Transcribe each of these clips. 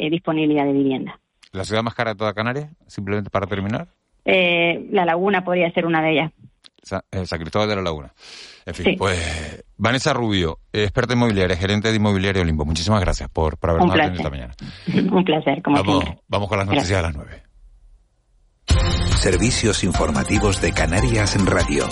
eh, disponibilidad de vivienda. ¿La ciudad más cara de toda Canarias? Simplemente para terminar. Eh, la Laguna podría ser una de ellas. San, Cristóbal de la Laguna. En fin, pues Vanessa Rubio, experta inmobiliaria, gerente de Inmobiliario Limbo. Muchísimas gracias por, por habernos atendido esta mañana. Un placer, como vamos, siempre. Vamos con las noticias a las nueve. Servicios informativos de Canarias en Radio.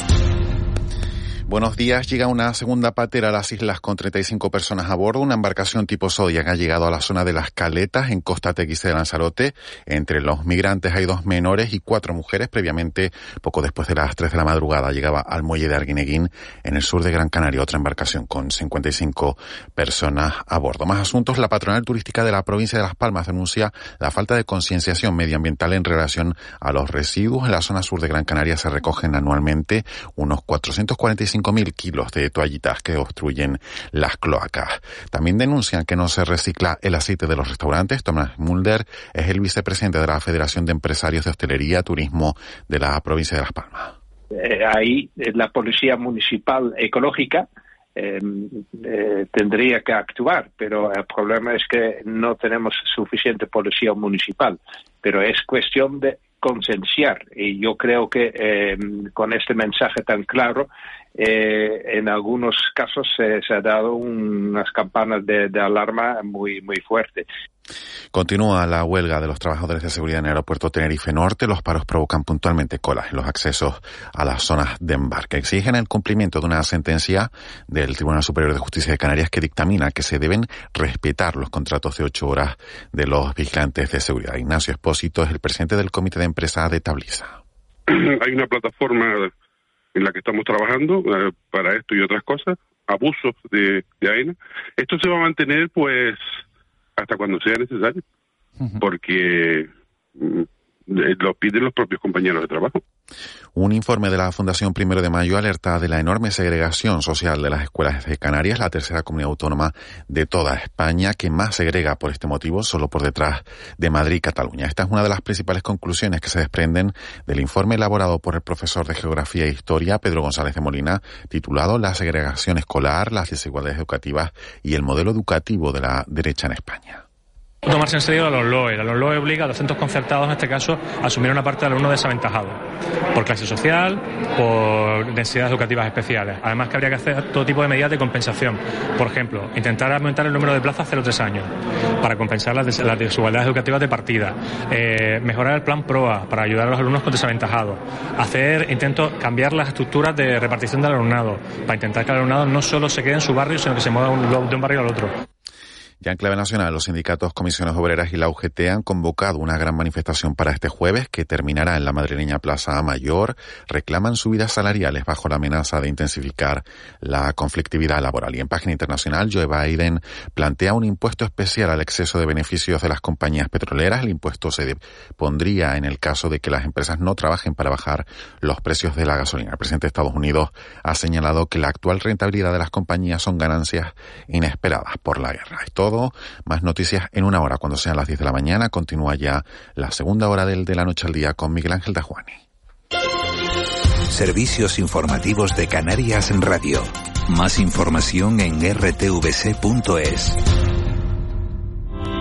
Buenos días. Llega una segunda patera a las islas con 35 personas a bordo. Una embarcación tipo Zodiac ha llegado a la zona de las Caletas, en Costa Tequise de Lanzarote. Entre los migrantes hay dos menores y cuatro mujeres. Previamente, poco después de las 3 de la madrugada, llegaba al muelle de Arguineguín, en el sur de Gran Canaria, otra embarcación con 55 personas a bordo. Más asuntos. La patronal turística de la provincia de Las Palmas denuncia la falta de concienciación medioambiental en relación a los residuos. En la zona sur de Gran Canaria se recogen anualmente unos 445 mil kilos de toallitas que obstruyen las cloacas. También denuncian que no se recicla el aceite de los restaurantes. Tomás Mulder es el vicepresidente de la Federación de Empresarios de Hostelería Turismo de la provincia de Las Palmas. Eh, ahí la Policía Municipal Ecológica eh, eh, tendría que actuar, pero el problema es que no tenemos suficiente policía municipal. Pero es cuestión de concienciar y yo creo que eh, con este mensaje tan claro eh, en algunos casos se, se ha dado unas campanas de, de, alarma muy muy fuertes. Continúa la huelga de los trabajadores de seguridad en el aeropuerto Tenerife Norte. Los paros provocan puntualmente colas en los accesos a las zonas de embarque. Exigen el cumplimiento de una sentencia del Tribunal Superior de Justicia de Canarias que dictamina que se deben respetar los contratos de ocho horas de los vigilantes de seguridad. Ignacio Espósito es el presidente del Comité de Empresa de Tabliza. Hay una plataforma en la que estamos trabajando eh, para esto y otras cosas, abusos de, de AENA. Esto se va a mantener, pues, hasta cuando sea necesario, uh -huh. porque lo piden los propios compañeros de trabajo. Un informe de la Fundación Primero de Mayo alerta de la enorme segregación social de las escuelas de Canarias, la tercera comunidad autónoma de toda España que más segrega por este motivo, solo por detrás de Madrid y Cataluña. Esta es una de las principales conclusiones que se desprenden del informe elaborado por el profesor de Geografía e Historia, Pedro González de Molina, titulado La segregación escolar, las desigualdades educativas y el modelo educativo de la derecha en España. Tomarse en serio a los LOE. A los LOE obliga a los centros concertados, en este caso, a asumir una parte del alumno desaventajado. Por clase social, por necesidades educativas especiales. Además que habría que hacer todo tipo de medidas de compensación. Por ejemplo, intentar aumentar el número de plazas 0-3 años para compensar las, des las, desigualdades educativas de partida. Eh, mejorar el plan PROA para ayudar a los alumnos con desaventajados. Hacer, intento cambiar las estructuras de repartición del alumnado para intentar que el alumnado no solo se quede en su barrio, sino que se mueva de un barrio al otro. Ya en clave nacional, los sindicatos, comisiones obreras y la UGT han convocado una gran manifestación para este jueves que terminará en la madrileña Plaza Mayor. Reclaman subidas salariales bajo la amenaza de intensificar la conflictividad laboral. Y en página internacional, Joe Biden plantea un impuesto especial al exceso de beneficios de las compañías petroleras. El impuesto se pondría en el caso de que las empresas no trabajen para bajar los precios de la gasolina. El presidente de Estados Unidos ha señalado que la actual rentabilidad de las compañías son ganancias inesperadas por la guerra. Es todo más noticias en una hora, cuando sean las 10 de la mañana. Continúa ya la segunda hora del de la noche al día con Miguel Ángel Dajuani. Servicios informativos de Canarias en Radio. Más información en rtvc.es.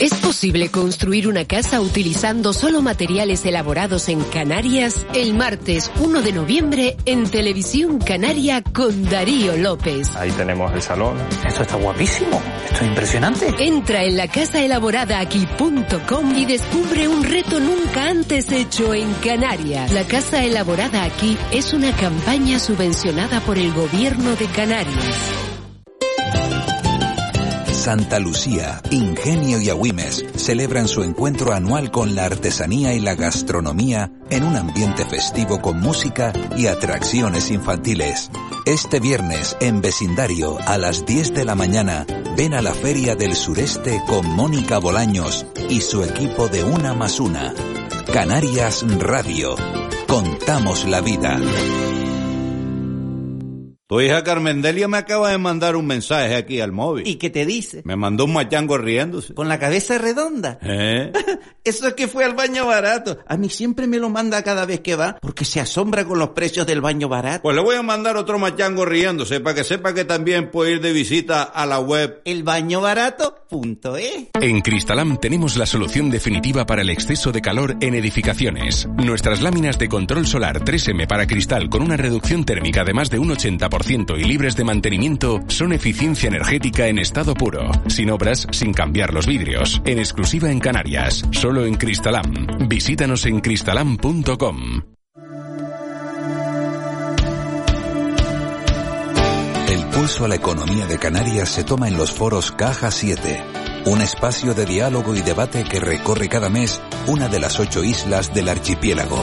¿Es posible construir una casa utilizando solo materiales elaborados en Canarias? El martes 1 de noviembre en Televisión Canaria con Darío López. Ahí tenemos el salón. Esto está guapísimo. Esto es impresionante. Entra en la casaelaboradaaqui.com y descubre un reto nunca antes hecho en Canarias. La Casa Elaborada Aquí es una campaña subvencionada por el Gobierno de Canarias. Santa Lucía, Ingenio y Agüimes celebran su encuentro anual con la artesanía y la gastronomía en un ambiente festivo con música y atracciones infantiles. Este viernes, en vecindario, a las 10 de la mañana, ven a la Feria del Sureste con Mónica Bolaños y su equipo de Una más Una. Canarias Radio. Contamos la vida. Tu hija Carmendelia me acaba de mandar un mensaje aquí al móvil. ¿Y qué te dice? Me mandó un machango riéndose. ¿Con la cabeza redonda? ¿Eh? Eso es que fue al baño barato. A mí siempre me lo manda cada vez que va porque se asombra con los precios del baño barato. Pues le voy a mandar otro machango riéndose para que sepa que también puede ir de visita a la web elbañobarato.es. En Cristalam tenemos la solución definitiva para el exceso de calor en edificaciones. Nuestras láminas de control solar 3M para cristal con una reducción térmica de más de un 80% y libres de mantenimiento son eficiencia energética en estado puro, sin obras, sin cambiar los vidrios, en exclusiva en Canarias, solo en Cristalam. Visítanos en cristalam.com. El pulso a la economía de Canarias se toma en los foros Caja 7, un espacio de diálogo y debate que recorre cada mes una de las ocho islas del archipiélago.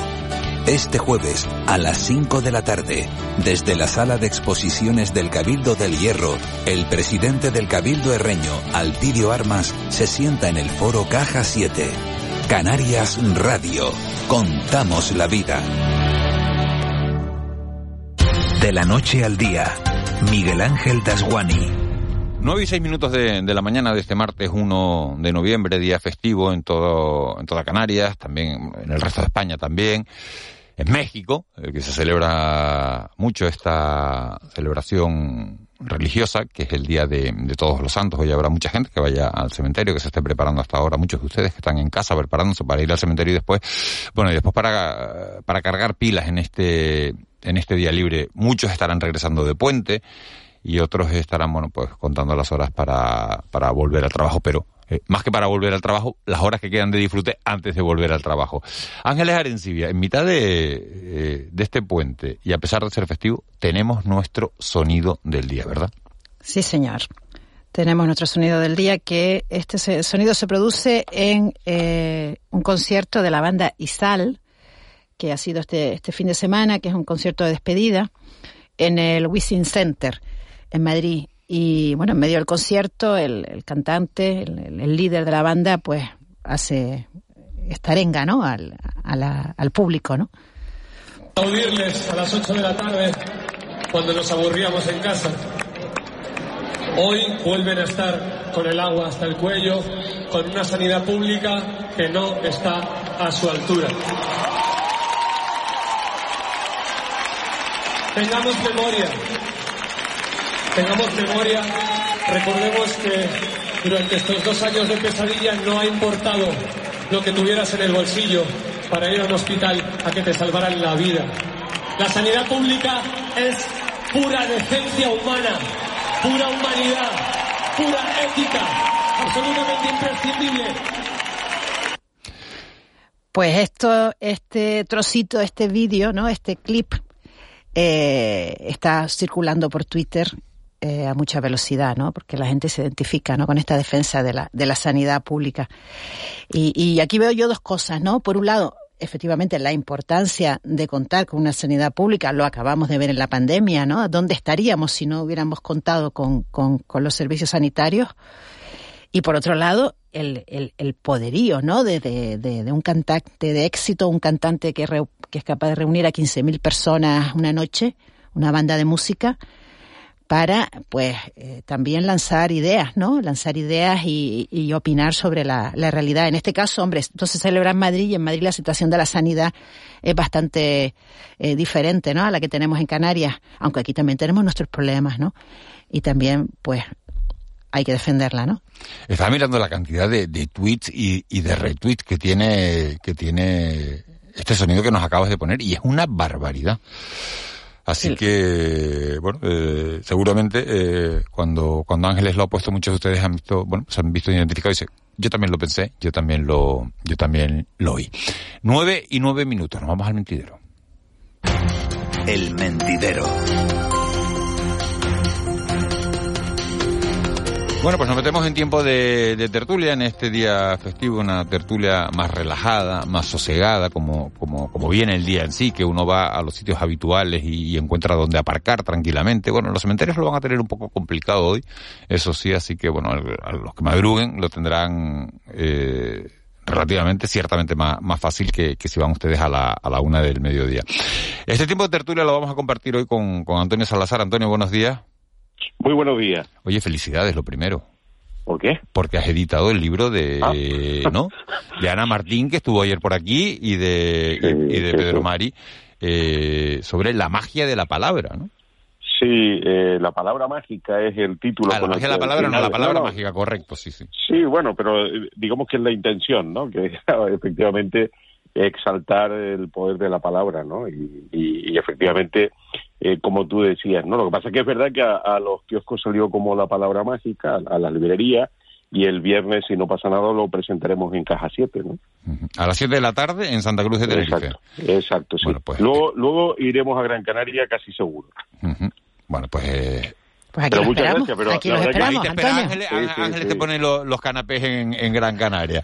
Este jueves, a las 5 de la tarde, desde la sala de exposiciones del Cabildo del Hierro, el presidente del Cabildo Herreño, Altidio Armas, se sienta en el foro Caja 7. Canarias Radio. Contamos la vida. De la noche al día, Miguel Ángel Dasguani. 9 y 6 minutos de, de, la mañana de este martes 1 de noviembre, día festivo en todo en toda Canarias, también en el resto de España también. En México, eh, que se celebra mucho esta celebración religiosa, que es el Día de, Todos los Santos. Hoy habrá mucha gente que vaya al cementerio, que se esté preparando hasta ahora, muchos de ustedes que están en casa preparándose para ir al cementerio y después, bueno, y después para, para cargar pilas en este, en este día libre. Muchos estarán regresando de puente y otros estarán, bueno, pues contando las horas para, para volver al trabajo, pero eh, más que para volver al trabajo, las horas que quedan de disfrute antes de volver al trabajo. Ángeles Arencibia, en mitad de, eh, de este puente y a pesar de ser festivo, tenemos nuestro sonido del día, ¿verdad? Sí, señor. Tenemos nuestro sonido del día, que este sonido se produce en eh, un concierto de la banda Isal, que ha sido este, este fin de semana, que es un concierto de despedida, en el Wisin Center en Madrid. Y bueno, en medio del concierto, el, el cantante, el, el, líder de la banda, pues hace esta arenga, ¿no? Al, a la, al público, ¿no? Aplaudirles a las 8 de la tarde cuando nos aburríamos en casa. Hoy vuelven a estar con el agua hasta el cuello, con una sanidad pública que no está a su altura. Tengamos memoria, tengamos memoria, recordemos que durante estos dos años de pesadilla no ha importado lo que tuvieras en el bolsillo para ir a un hospital a que te salvaran la vida. La sanidad pública es pura decencia humana, pura humanidad, pura ética, absolutamente imprescindible. Pues esto, este trocito, este vídeo, ¿no? Este clip eh, está circulando por Twitter eh, a mucha velocidad, ¿no? Porque la gente se identifica, ¿no? Con esta defensa de la, de la sanidad pública. Y, y aquí veo yo dos cosas, ¿no? Por un lado, efectivamente, la importancia de contar con una sanidad pública, lo acabamos de ver en la pandemia, ¿no? ¿Dónde estaríamos si no hubiéramos contado con, con, los servicios sanitarios? Y por otro lado, el, el, el poderío, ¿no? De, de, de, de, un cantante de éxito, un cantante que, re, que es capaz de reunir a 15.000 personas una noche, una banda de música, para, pues, eh, también lanzar ideas, ¿no? Lanzar ideas y, y opinar sobre la, la, realidad. En este caso, hombre, entonces se celebra en Madrid y en Madrid la situación de la sanidad es bastante eh, diferente, ¿no? A la que tenemos en Canarias, aunque aquí también tenemos nuestros problemas, ¿no? Y también, pues, hay que defenderla, ¿no? Estaba mirando la cantidad de, de tweets y, y, de retweets que tiene, que tiene este sonido que nos acabas de poner y es una barbaridad. Así sí. que, bueno, eh, seguramente eh, cuando, cuando Ángeles lo ha puesto, muchos de ustedes han visto, bueno, se han visto identificados y dicen, yo también lo pensé, yo también lo, yo también lo oí. Nueve y nueve minutos, nos vamos al mentidero. El mentidero. Bueno, pues nos metemos en tiempo de, tertulia en este día festivo, una tertulia más relajada, más sosegada, como, como, como viene el día en sí, que uno va a los sitios habituales y, y, encuentra donde aparcar tranquilamente. Bueno, los cementerios lo van a tener un poco complicado hoy, eso sí, así que bueno, a los que madruguen lo tendrán eh, relativamente, ciertamente más, más fácil que, que si van ustedes a la, a la una del mediodía. Este tiempo de tertulia lo vamos a compartir hoy con, con Antonio Salazar. Antonio, buenos días. Muy buenos días. Oye, felicidades, lo primero. ¿Por qué? Porque has editado el libro de, Ah. ¿no? De Ana Martín, que estuvo ayer por aquí, y de, y, y de Pedro. Mari, eh, sobre la magia de la palabra, ¿no? Sí, eh, la palabra mágica es el título. Ah, la magia de la palabra, no, la palabra no, mágica, correcto, sí, sí. Sí, bueno, pero eh, digamos que es la intención, ¿no? Que efectivamente exaltar el poder de la palabra, ¿no? Y, y- y efectivamente, eh, como tú decías, ¿no? Lo que pasa es que es verdad que a, a los kioscos salió como la palabra mágica, a, a las librerías, y el viernes, si no pasa nada, lo presentaremos en Caja 7, ¿no? A las 7 de la tarde en Santa Cruz de Tenerife. Exacto, exacto, sí. pues, luego, luego iremos a Gran Canaria casi seguro. Bueno, pues... eh, Pues aquí Pero muchas esperamos. gracias, pero aquí la los que- esperamos, Ahí te espera Antonio. Ángeles, Sí, sí, Ángeles sí. te pone lo- los canapés en, en Gran Canaria.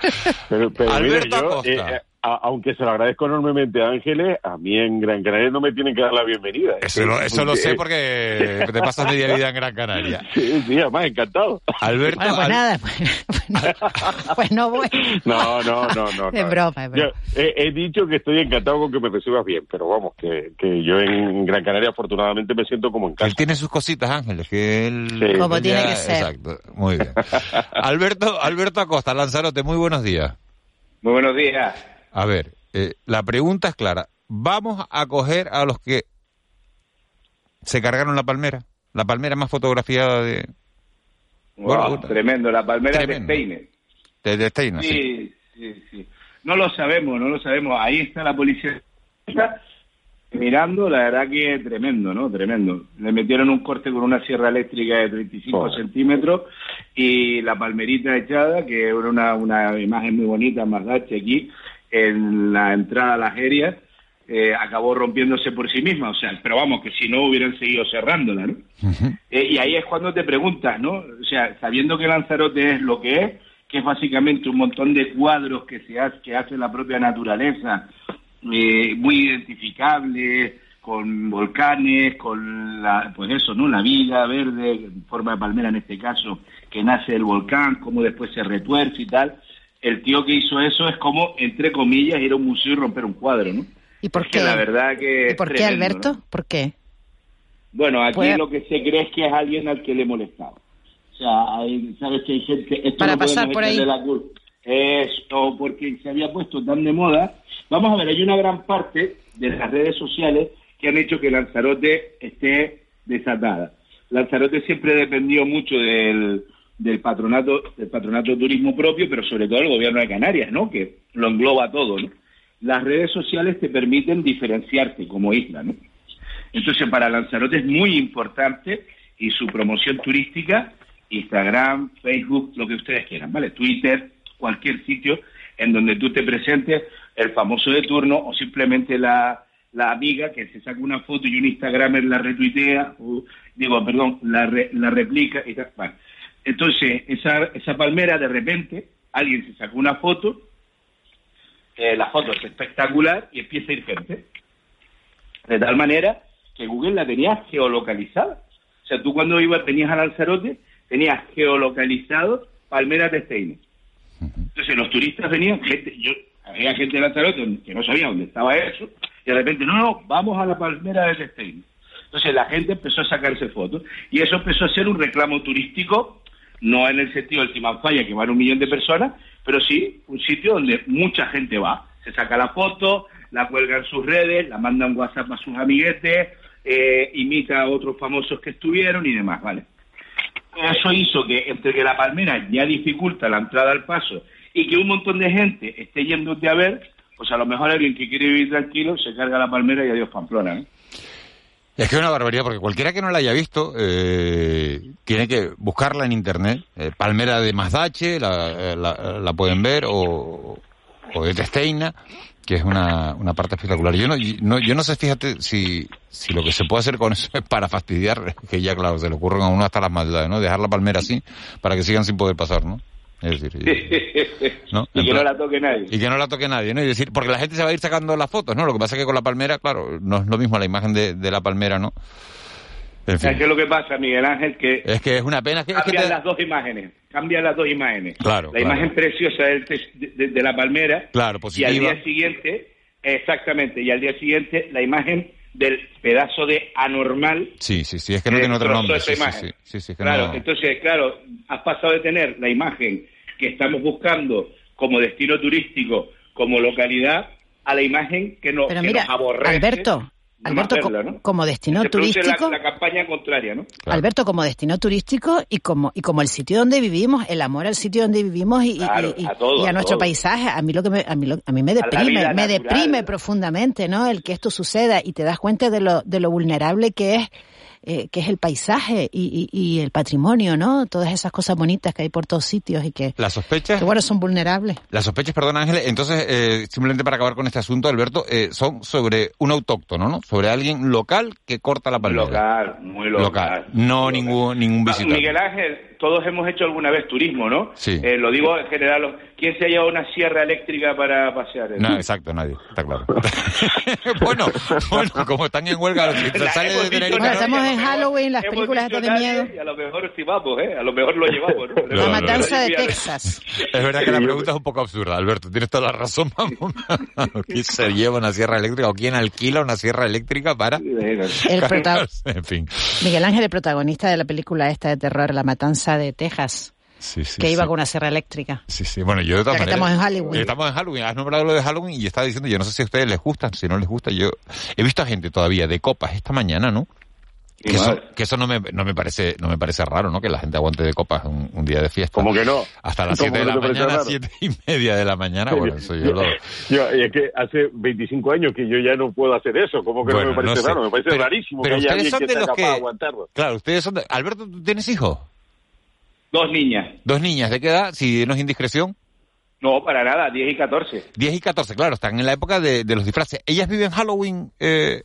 Pero, pero mira, Alberto yo, Acosta. eh, a- aunque se lo agradezco enormemente a Ángeles, a mí en Gran Canaria no me tienen que dar la bienvenida. Eso lo, eso lo sé porque te pasas media vida en Gran Canaria. Sí, sí, además encantado. Alberto, Bueno, pues Al- nada, pues, pues no voy. No, no, no, no. Es broma, es broma. Yo he, he dicho que estoy encantado con que me recibas bien, pero vamos, que, que yo en Gran Canaria afortunadamente me siento como en casa. Él tiene sus cositas, Ángeles, que él... Sí. Como tiene que ser. Exacto, muy bien. Alberto, Alberto Acosta, Lanzarote, muy buenos días. Muy buenos días. A ver, eh, la pregunta es clara. ¿Vamos a coger a los que se cargaron la palmera? La palmera más fotografiada de, Wow, Bueno, tremendo, la palmera tremendo. de Steiner. de, de Steiner, sí. Sí, sí, sí. No lo sabemos, no lo sabemos. Ahí está la policía mirando, la verdad que es tremendo, ¿no? Tremendo. Le metieron un corte con una sierra eléctrica de 35 Joder. centímetros y la palmerita echada, que era una, una imagen muy bonita, más dache aquí, en la entrada a las aéreas, eh, acabó rompiéndose por sí misma. O sea, pero vamos, que si no hubieran seguido cerrándola, ¿no? Eh, y ahí es cuando te preguntas, ¿no? O sea, sabiendo que Lanzarote es lo que es, que es básicamente un montón de cuadros que se hace, que hace la propia naturaleza, eh, muy identificables, con volcanes, con la, pues eso, ¿no? La vida verde, en forma de palmera en este caso, que nace del volcán, cómo después se retuerce y tal. El tío que hizo eso es como, entre comillas, ir a un museo y romper un cuadro, ¿no? ¿Y por Es que qué? la verdad que ¿Y por qué, tremendo, Alberto? ¿no? ¿Por qué? Bueno, aquí Pues- lo que se cree es que es alguien al que le molestaba. O sea, hay, sabes que hay gente... Esto Para no pasar por ahí. la. Esto, porque se había puesto tan de moda. Vamos a ver, hay una gran parte de las redes sociales que han hecho que Lanzarote esté desatada. Lanzarote siempre dependió mucho del, del patronato del patronato de turismo propio, pero sobre todo el gobierno de Canarias, ¿no? Que lo engloba todo, ¿no? Las redes sociales te permiten diferenciarte como isla, ¿no? Entonces, para Lanzarote es muy importante y su promoción turística, Instagram, Facebook, lo que ustedes quieran, ¿vale? Twitter, cualquier sitio en donde tú te presentes, el famoso de turno o simplemente la, la amiga que se saca una foto y un Instagramer la retuitea, o, digo, perdón, la, re- la replica y tal. Entonces, esa, esa palmera, de repente, alguien se sacó una foto, eh, la foto es espectacular y empieza a ir gente. De tal manera que Google la tenía geolocalizada. O sea, tú cuando ibas, venías a Lanzarote, tenías geolocalizado Palmeras de Steiner. Entonces los turistas venían, gente, yo, había gente de Lanzarote que no sabía dónde estaba eso, y de repente, no, no, vamos a la Palmera de Steiner. Entonces la gente empezó a sacarse fotos, y eso empezó a ser un reclamo turístico, no en el sentido del Timanfaya, que van un millón de personas, pero sí un sitio donde mucha gente va. Se saca la foto, la cuelga en sus redes, la manda en WhatsApp a sus amiguetes, eh, imita a otros famosos que estuvieron y demás, ¿vale? Eso hizo que entre que la palmera ya dificulta la entrada al paso y que un montón de gente esté yéndote a ver, pues a lo mejor alguien que quiere vivir tranquilo se carga la palmera y adiós Pamplona, ¿no? Es que es una barbaridad, porque cualquiera que no la haya visto eh, tiene que buscarla en internet. Eh, Palmera de Mazdache, la, la, la pueden ver, o, o de Testeina, que es una, una parte espectacular. Yo no, no, yo no sé, fíjate, si, si lo que se puede hacer con eso es para fastidiar, que ya, claro, se le ocurren a uno hasta las maldades, ¿no? Dejar la palmera así para que sigan sin poder pasar, ¿no? Es decir, y- ¿no? y que no la toque nadie. y que no la toque nadie, ¿no? Y decir, porque la gente se va a ir sacando las fotos, ¿no? Lo que pasa es que con la palmera, claro, no es lo mismo la imagen de, de la palmera, ¿no? En fin. ¿Sabes qué es lo que pasa, Miguel Ángel? Que Es que es una pena que... es que cambian te- las dos imágenes. Cambian las dos imágenes. Claro, La claro. imagen preciosa del de, de- de la palmera. Claro, Y positiva. al día siguiente, exactamente, y al día siguiente la imagen del pedazo de anormal Sí, sí, sí, es que no tiene otro nombre. Sí, sí, imagen. sí, sí, sí, es que Claro, no- entonces, claro, has pasado de tener la imagen que estamos buscando como destino turístico, como localidad, a la imagen que, no, Pero que mira, nos aborrece. Alberto, Alberto, verla, ¿no? como destino Se turístico, La, la campaña contraria, ¿no? Alberto, como destino turístico y como y como el sitio donde vivimos, el amor al sitio donde vivimos y, y- Claro, y- a todo, y a a nuestro todo. paisaje, a mí lo que me, a mí lo- a mí me deprime, me natural. deprime profundamente, ¿no? El que esto suceda y te das cuenta de lo de lo vulnerable que es eh, que es el paisaje y, y- y el patrimonio, ¿no? Todas esas cosas bonitas que hay por todos sitios y que, Las sospechas... que bueno, son vulnerables. Las sospechas, perdón Ángel, entonces, eh, simplemente para acabar con este asunto, Alberto, eh, son sobre un autóctono, ¿no? Sobre alguien local que corta la palmera. Local, muy local. No ningún, ningún visitante. Miguel Ángel, todos hemos hecho alguna vez turismo, ¿no? Sí. Eh, lo digo en general. ¿Quién se ha llevado una sierra eléctrica para pasear? No, exacto, nadie, está claro. bueno, bueno, como están en huelga, los sale de Tenerife... Bueno, estamos en Halloween, las películas estas de miedo. Y a lo mejor sí vamos, ¿eh? A lo mejor lo llevamos, ¿no? La no, matanza de. Texas. Es verdad que la pregunta es un poco absurda, Alberto, tienes toda la razón. Vamos, ¿Quién se lleva una sierra eléctrica o quién alquila una sierra eléctrica para...? El prota- En fin. Miguel Ángel, el protagonista de la película esta de terror, La Matanza de Texas, Sí, sí, que iba sí. con una sierra eléctrica. Sí, sí. Bueno, yo de todas Ya que maneras- estamos en Halloween. Estamos en Halloween. Has nombrado lo de Halloween y estaba diciendo, yo no sé si a ustedes les gustan, si no les gusta, yo he visto a gente todavía de copas esta mañana, ¿no? Que eso, madre. que eso no me, no me parece no me parece raro, ¿no? Que la gente aguante de copas un, un día de fiesta. ¿Cómo que no? Hasta las ¿Cómo 7 de la mañana, raro? 7 y media de la mañana. Bueno, eso yo lo... Yo- y es que hace 25 años que yo ya no puedo hacer eso. ¿Cómo que Bueno, no me parece no sé. raro? Me parece Pero- rarísimo pero que haya ustedes alguien son que capaz que- de aguantarlo. Claro, ustedes son... de- Alberto, ¿tú tienes hijos? Dos niñas. Dos niñas, ¿de qué edad? Si no es indiscreción. No, para nada, 10 y 14. 10 y 14, claro, están en la época de, de los disfraces. ¿Ellas viven Halloween? Eh,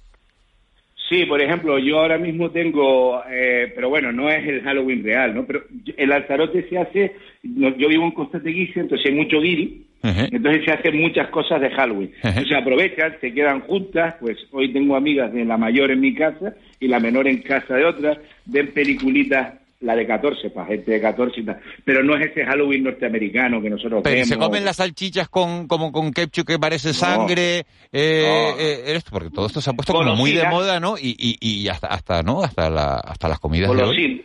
Sí, por ejemplo, yo ahora mismo tengo, eh, pero bueno, no es el Halloween real, ¿no? Pero el Lanzarote se hace, yo vivo en Costa Teguise, entonces hay mucho guiri, entonces se hacen muchas cosas de Halloween. Entonces aprovechan, se quedan juntas, pues hoy tengo amigas de la mayor en mi casa y la menor en casa de otra, ven peliculitas, la de 14, para gente de 14 y tal, pero no es ese Halloween norteamericano que nosotros Pero vemos. se comen las salchichas con como con ketchup que parece sangre, eh, eh, esto, porque todo esto se ha puesto como muy de moda, ¿no? Y, y, y hasta hasta no hasta la hasta las comidas de hoy.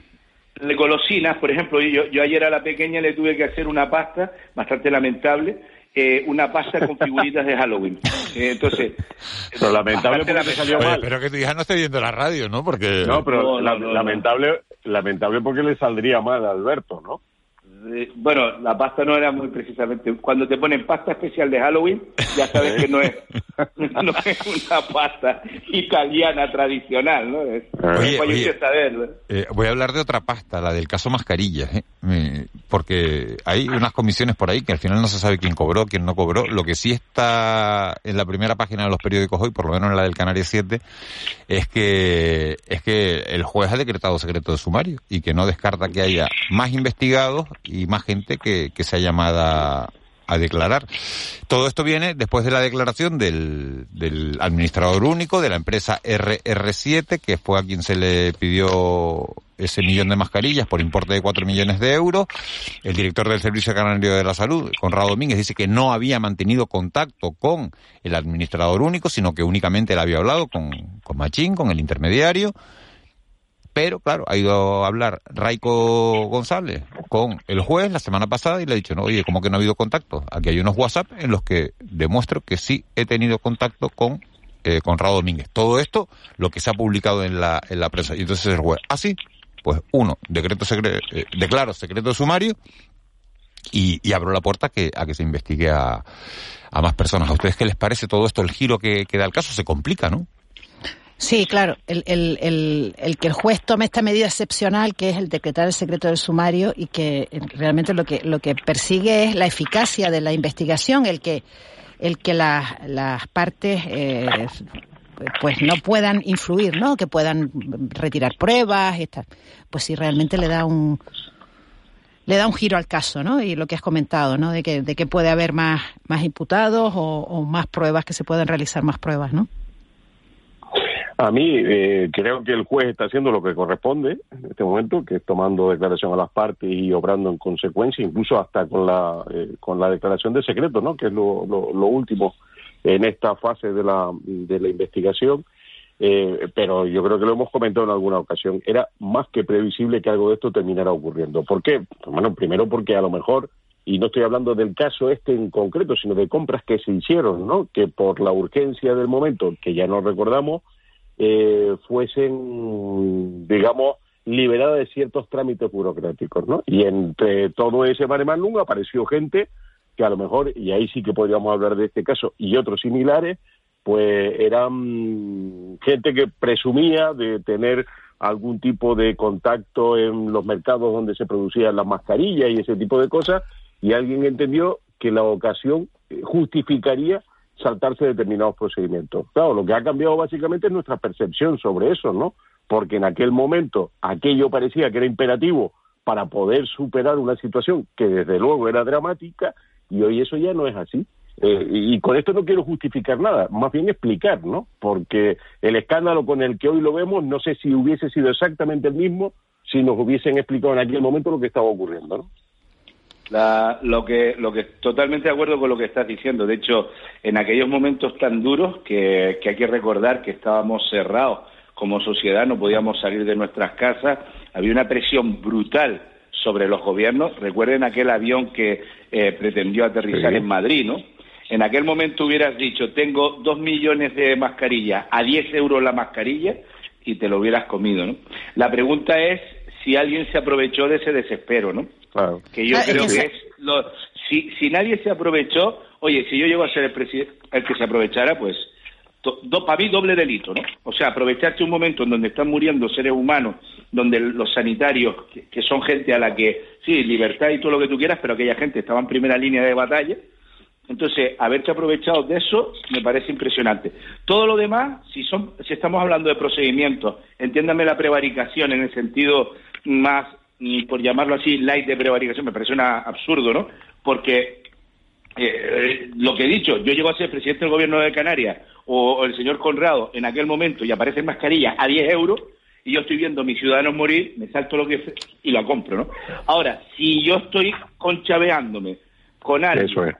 Golosinas, por ejemplo, yo, yo ayer a la pequeña le tuve que hacer una pasta bastante lamentable, eh, una pasta con figuritas de Halloween. Eh, entonces, Pero lamentable porque te salió Oye, mal. espero que tu hija no esté viendo la radio, ¿no? Porque No, pero No, no, la- no, no. lamentable, lamentable porque le saldría mal a Alberto, ¿no? Eh, bueno, la pasta no era muy precisamente. Cuando te ponen pasta especial de Halloween, ya sabes que no es, no es una pasta italiana tradicional, ¿no? Es, Oye, vaya oye. Eh, voy a hablar de otra pasta, la del caso mascarillas, ¿eh? Porque hay unas comisiones por ahí que al final no se sabe quién cobró, quién no cobró. Lo que sí está en la primera página de los periódicos hoy, por lo menos en la del Canarias 7, es que es que el juez ha decretado secreto de sumario y que no descarta que haya más investigados y más gente que, que sea llamada a declarar. Todo esto viene después de la declaración del, del administrador único de la empresa RR7, que fue a quien se le pidió ese millón de mascarillas por importe de 4 millones de euros. El director del Servicio Canario de la Salud, Conrado Domínguez, dice que no había mantenido contacto con el administrador único, sino que únicamente él había hablado con, con Machín, con el intermediario. Pero, claro, ha ido a hablar Raico González con el juez la semana pasada y le ha dicho, no, oye, ¿cómo que no ha habido contacto? Aquí hay unos WhatsApp en los que demuestro que sí he tenido contacto con eh, Conrado Domínguez. Todo esto, lo que se ha publicado en la, en la prensa. Y entonces el juez, así, pues uno, decreto secre- eh, declaro secreto sumario y, y abro la puerta que, a que se investigue a, a más personas. ¿A ustedes qué les parece todo esto? El giro que da el caso se complica, ¿no? Sí, claro, el, el, el, que el juez tome esta medida excepcional, que es el decretar el secreto del sumario, y que eh, realmente lo que, lo que persigue es la eficacia de la investigación, el que, el que las, partes eh, pues no puedan influir, ¿no? Que puedan retirar pruebas, esta, pues sí realmente le da un le da un giro al caso, ¿no? Y lo que has comentado, ¿no? De que, de que puede haber más, más imputados o, o más pruebas, que se pueden realizar más pruebas, ¿no? A mí eh, creo que el juez está haciendo lo que corresponde en este momento, que es tomando declaración a las partes y obrando en consecuencia, incluso hasta con la eh, con la declaración de secreto, ¿no? Que es lo, lo, lo último en esta fase de la de la investigación. Eh, pero yo creo que lo hemos comentado en alguna ocasión. Era más que previsible que algo de esto terminara ocurriendo. ¿Por qué? Bueno, primero porque a lo mejor y no estoy hablando del caso este en concreto, sino de compras que se hicieron, ¿no? Que por la urgencia del momento, que ya no recordamos, eh, fuesen, digamos, liberadas de ciertos trámites burocráticos, ¿no? Y entre todo ese mare magnum apareció gente que a lo mejor, y ahí sí que podríamos hablar de este caso y otros similares, pues eran gente que presumía de tener algún tipo de contacto en los mercados donde se producían las mascarillas y ese tipo de cosas, y alguien entendió que la ocasión justificaría saltarse determinados procedimientos. Claro, lo que ha cambiado básicamente es nuestra percepción sobre eso, ¿no? Porque en aquel momento aquello parecía que era imperativo para poder superar una situación que desde luego era dramática y hoy eso ya no es así. Eh, y con esto no quiero justificar nada, más bien explicar, ¿no? Porque el escándalo con el que hoy lo vemos, no sé si hubiese sido exactamente el mismo si nos hubiesen explicado en aquel momento lo que estaba ocurriendo, ¿no? La, lo que lo que totalmente de acuerdo con lo que estás diciendo. De hecho, en aquellos momentos tan duros que, que hay que recordar que estábamos cerrados como sociedad, no podíamos salir de nuestras casas, había una presión brutal sobre los gobiernos. Recuerden aquel avión que eh, pretendió aterrizar Sí. en Madrid, ¿no? En aquel momento hubieras dicho, tengo dos millones de mascarillas, a 10 euros la mascarilla, y te lo hubieras comido, ¿no? La pregunta es si alguien se aprovechó de ese desespero, ¿no? Claro. Que yo Ah, creo que que es lo, si, si nadie se aprovechó, oye, si yo llego a ser el presidente, el que se aprovechara, pues to- do- para mí doble delito, ¿no? O sea, aprovecharse un momento en donde están muriendo seres humanos, donde los sanitarios, que, que son gente a la que, sí, libertad y todo lo que tú quieras, pero aquella gente estaba en primera línea de batalla, entonces, haberse aprovechado de eso me parece impresionante. Todo lo demás, si son, si estamos hablando de procedimientos, entiéndame la prevaricación en el sentido más, mm, por llamarlo así, light de prevaricación, me parece una absurdo, ¿no? Porque eh, lo que he dicho, yo llego a ser presidente del gobierno de Canarias o, o el señor Conrado en aquel momento y aparecen mascarillas a 10 euros y yo estoy viendo a mis ciudadanos morir, me salto lo que es y lo compro, ¿no? Ahora, si yo estoy conchaveándome con alguien es.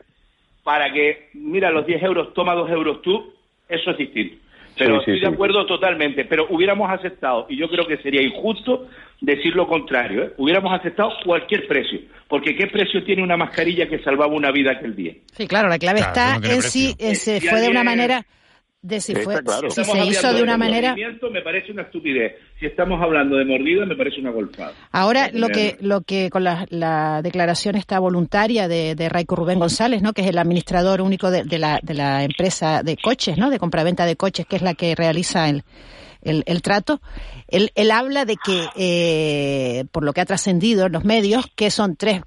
para que, mira, los 10 euros, toma 2 euros tú, eso es distinto. Pero Sí, sí, estoy de sí. acuerdo totalmente, pero hubiéramos aceptado, y yo creo que sería injusto decir lo contrario, ¿eh? hubiéramos aceptado cualquier precio, porque ¿qué precio tiene una mascarilla que salvaba una vida aquel día? Sí, claro, la clave Claro, está no en si precio. se Si fue de una manera de si fue si se hizo de una un manera movimiento, me parece una estupidez. Si estamos hablando de mordida, me parece una golpada. Ahora lo que lo que con la, la declaración esta voluntaria de, de Raico Rubén González, ¿no? que es el administrador único de, de la, de la empresa de coches, ¿no? de compraventa de coches, que es la que realiza el, el, el trato, él, él habla de que, eh, por lo que ha trascendido en los medios, que son 3,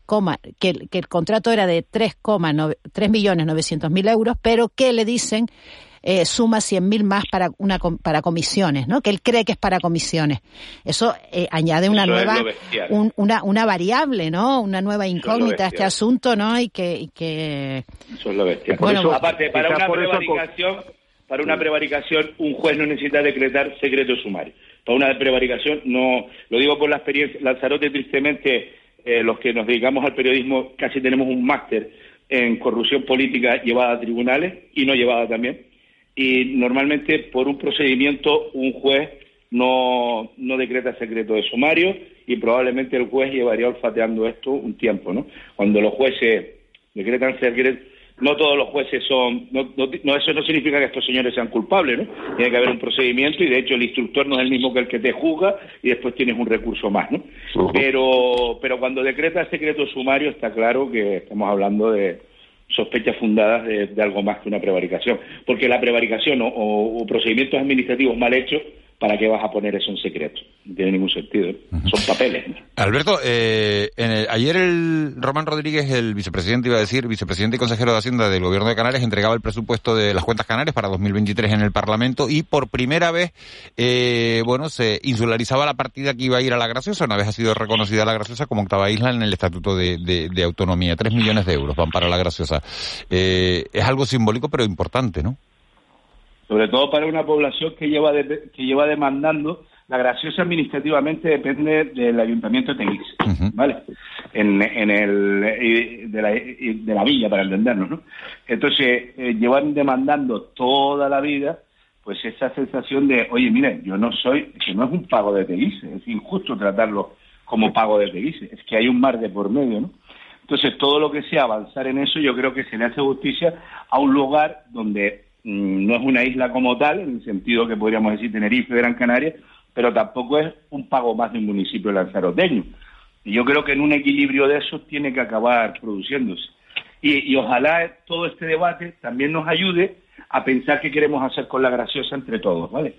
que, el- que el contrato era de 3,3 millones 900 mil euros, pero que le dicen eh, suma 100 mil más para una com- para comisiones, ¿no? Que él cree que es para comisiones. Eso eh, añade una Eso nueva bestial. un- una una variable, ¿no? Una nueva incógnita a este bestial. asunto, ¿no? Y que y que Eso es lo bestia. Por Bueno, eso- aparte, para una prevaricación, para una prevaricación, un juez no necesita decretar secreto sumario. Para una prevaricación, no, lo digo por la experiencia. Lanzarote, tristemente, eh, los que nos dedicamos al periodismo, casi tenemos un máster en corrupción política llevada a tribunales y no llevada también. Y normalmente, por un procedimiento, un juez no, no decreta secreto de sumario y probablemente el juez llevaría olfateando esto un tiempo, ¿no? Cuando los jueces decretan secreto, no todos los jueces son, no, no- no, eso no significa que estos señores sean culpables, ¿no? Tiene que haber un procedimiento y de hecho el instructor no es el mismo que el que te juzga y después tienes un recurso más, ¿no? Pero, pero cuando decreta secreto sumario está claro que estamos hablando de sospechas fundadas de, de algo más que una prevaricación, porque la prevaricación o, o- o procedimientos administrativos mal hechos, ¿para qué vas a poner eso en secreto? No tiene ningún sentido, ¿eh? son papeles. Alberto, eh, en el- ayer el Román Rodríguez, el vicepresidente, iba a decir, vicepresidente y consejero de Hacienda del Gobierno de Canarias, entregaba el presupuesto de las cuentas canarias para 2023 en el Parlamento y por primera vez, eh, bueno, se insularizaba la partida que iba a ir a la Graciosa, una vez ha sido reconocida la Graciosa como octava isla en el Estatuto de, de- de Autonomía. Tres millones de euros van para la Graciosa. Eh, es algo simbólico pero importante, ¿no? Sobre todo para una población que lleva de- que lleva demandando la graciosa administrativamente depende del ayuntamiento de Teguise, ¿vale? En, en el de la, de la villa para entendernos, ¿no? Entonces eh, llevan demandando toda la vida pues esa sensación de, oye, mire, yo no soy, que no es un pago de Teguise, es injusto tratarlo como pago de Teguise, es que hay un mar de por medio, ¿no? Entonces, todo lo que sea avanzar en eso, yo creo que se le hace justicia a un lugar donde no es una isla como tal, en el sentido que podríamos decir Tenerife, Gran Canaria, pero tampoco es un pago más de un municipio lanzaroteño. Y yo creo que en un equilibrio de eso tiene que acabar produciéndose. Y, ojalá todo este debate también nos ayude a pensar qué queremos hacer con la graciosa entre todos, ¿vale?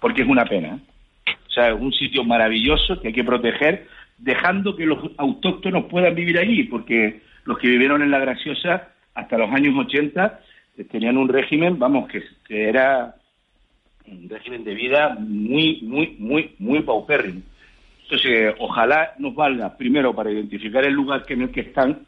Porque es una pena. ¿eh? O sea, es un sitio maravilloso que hay que proteger, dejando que los autóctonos puedan vivir allí, porque los que vivieron en la graciosa hasta los años 80 eh, tenían un régimen, vamos, que, que era un régimen de vida muy, muy, muy, muy paupérrimo. Entonces, ojalá nos valga, primero, para identificar el lugar que en el que están,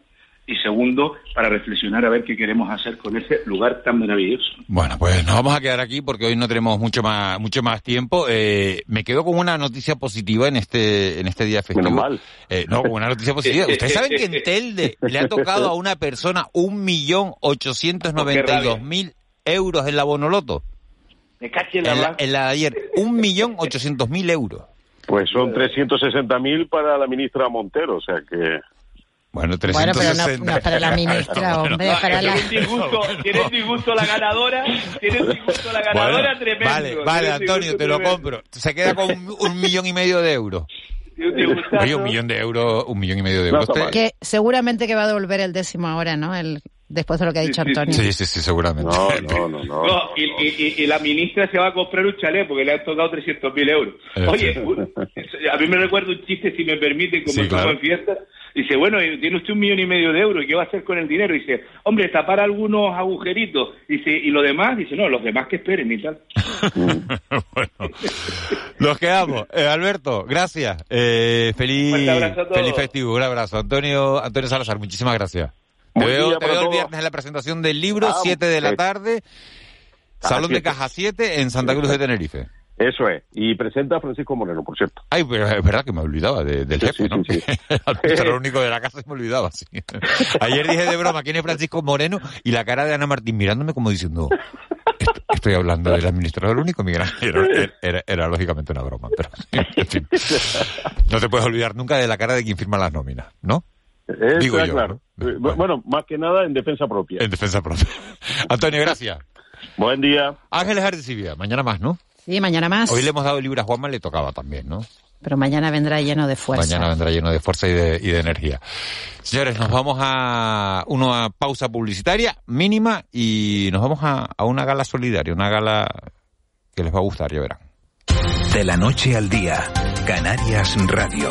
y segundo, para reflexionar a ver qué queremos hacer con ese lugar tan maravilloso. Bueno, pues nos vamos a quedar aquí porque hoy no tenemos mucho más mucho más tiempo. Eh, me quedo con una noticia positiva en este en este día festivo. Menos mal. Eh, no, con una noticia positiva. Ustedes saben que en Telde le ha tocado a una persona un millón ochocientos noventa y dos mil euros en la Bonoloto. Me caché en la En la, blanca. en la de ayer, un millón ochocientos mil euros. Pues son 360.000 para la ministra Montero, o sea que... Bueno, Bueno, pero no, no para la ministra, hombre, para la... Tiene un disgusto, tiene un disgusto la ganadora, tiene un disgusto la ganadora Bueno, tremendo. Vale, vale, Antonio, te lo tremendo. compro. Se queda con un, un millón y medio de euros. Oye, un millón de euros, un millón y medio de euros. te- Que seguramente que va a devolver el décimo ahora, ¿no? El, después de lo que ha dicho Antonio. Sí, sí, sí, seguramente. No, no, no. No, y, y- y- y la ministra se va a comprar un chalet porque le han tocado 300.000 euros. Eh, Oye, sí. a mí me recuerda un chiste, si me permite, como Sí, estamos claro. en fiesta. Dice, bueno, y tiene usted un millón y medio de euros, ¿y qué va a hacer con el dinero? Dice, hombre, tapar algunos agujeritos. Dice, ¿y lo demás? Dice, no, los demás que esperen y tal. Nos quedamos. Eh, Alberto, gracias. Eh, feliz, feliz festivo. Un abrazo. Antonio, Antonio Salazar, muchísimas gracias. Te veo, te veo el viernes en la presentación del libro, Ah, 7 de la tarde, Caja Salón de. Caja 7 en Santa Cruz de Tenerife. Eso es. Y presenta a Francisco Moreno, por cierto. Ay, pero es verdad que me olvidaba de- del jefe, ¿no? Alberto era el único de la casa y me olvidaba, sí. Ayer dije de broma, ¿quién es Francisco Moreno? Y la cara de Ana Martín mirándome como diciendo, "Est- estoy hablando del administrador único, Miguel Ángel". Era, era- era lógicamente una broma, pero en fin. No te puedes olvidar nunca de la cara de quien firma las nóminas, ¿no? Eso Digo es yo, claro. Bueno, más que nada en defensa propia. En defensa propia. Antonio, gracias. Buen día. Ángeles Arcibia, mañana más, ¿no? Sí, mañana más. Hoy le hemos dado el libro a Juanma, le tocaba también, ¿no? Pero mañana vendrá lleno de fuerza. Mañana vendrá lleno de fuerza y de, y de energía. Señores, nos vamos a una pausa publicitaria mínima y nos vamos a, a una gala solidaria, una gala que les va a gustar, ya verán. De la noche al día, Canarias Radio.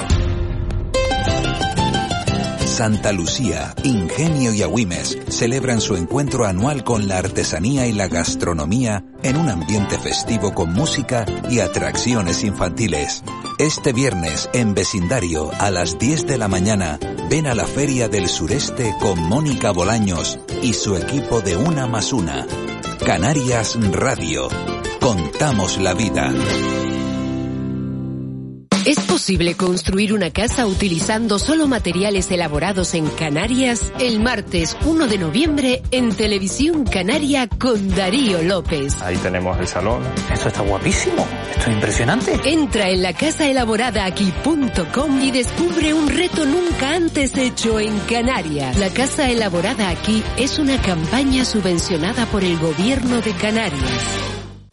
Santa Lucía, Ingenio y Agüimes celebran su encuentro anual con la artesanía y la gastronomía en un ambiente festivo con música y atracciones infantiles. Este viernes, en vecindario, a las 10 de la mañana, ven a la Feria del Sureste con Mónica Bolaños y su equipo de Una más Una. Canarias Radio. Contamos la vida. ¿Es posible construir una casa utilizando solo materiales elaborados en Canarias? El martes 1 de noviembre en Televisión Canaria con Darío López. Ahí tenemos el salón. Esto está guapísimo. Esto es impresionante. Entra en la casaelaboradaaqui.com y descubre un reto nunca antes hecho en Canarias. La Casa Elaborada Aquí es una campaña subvencionada por el Gobierno de Canarias.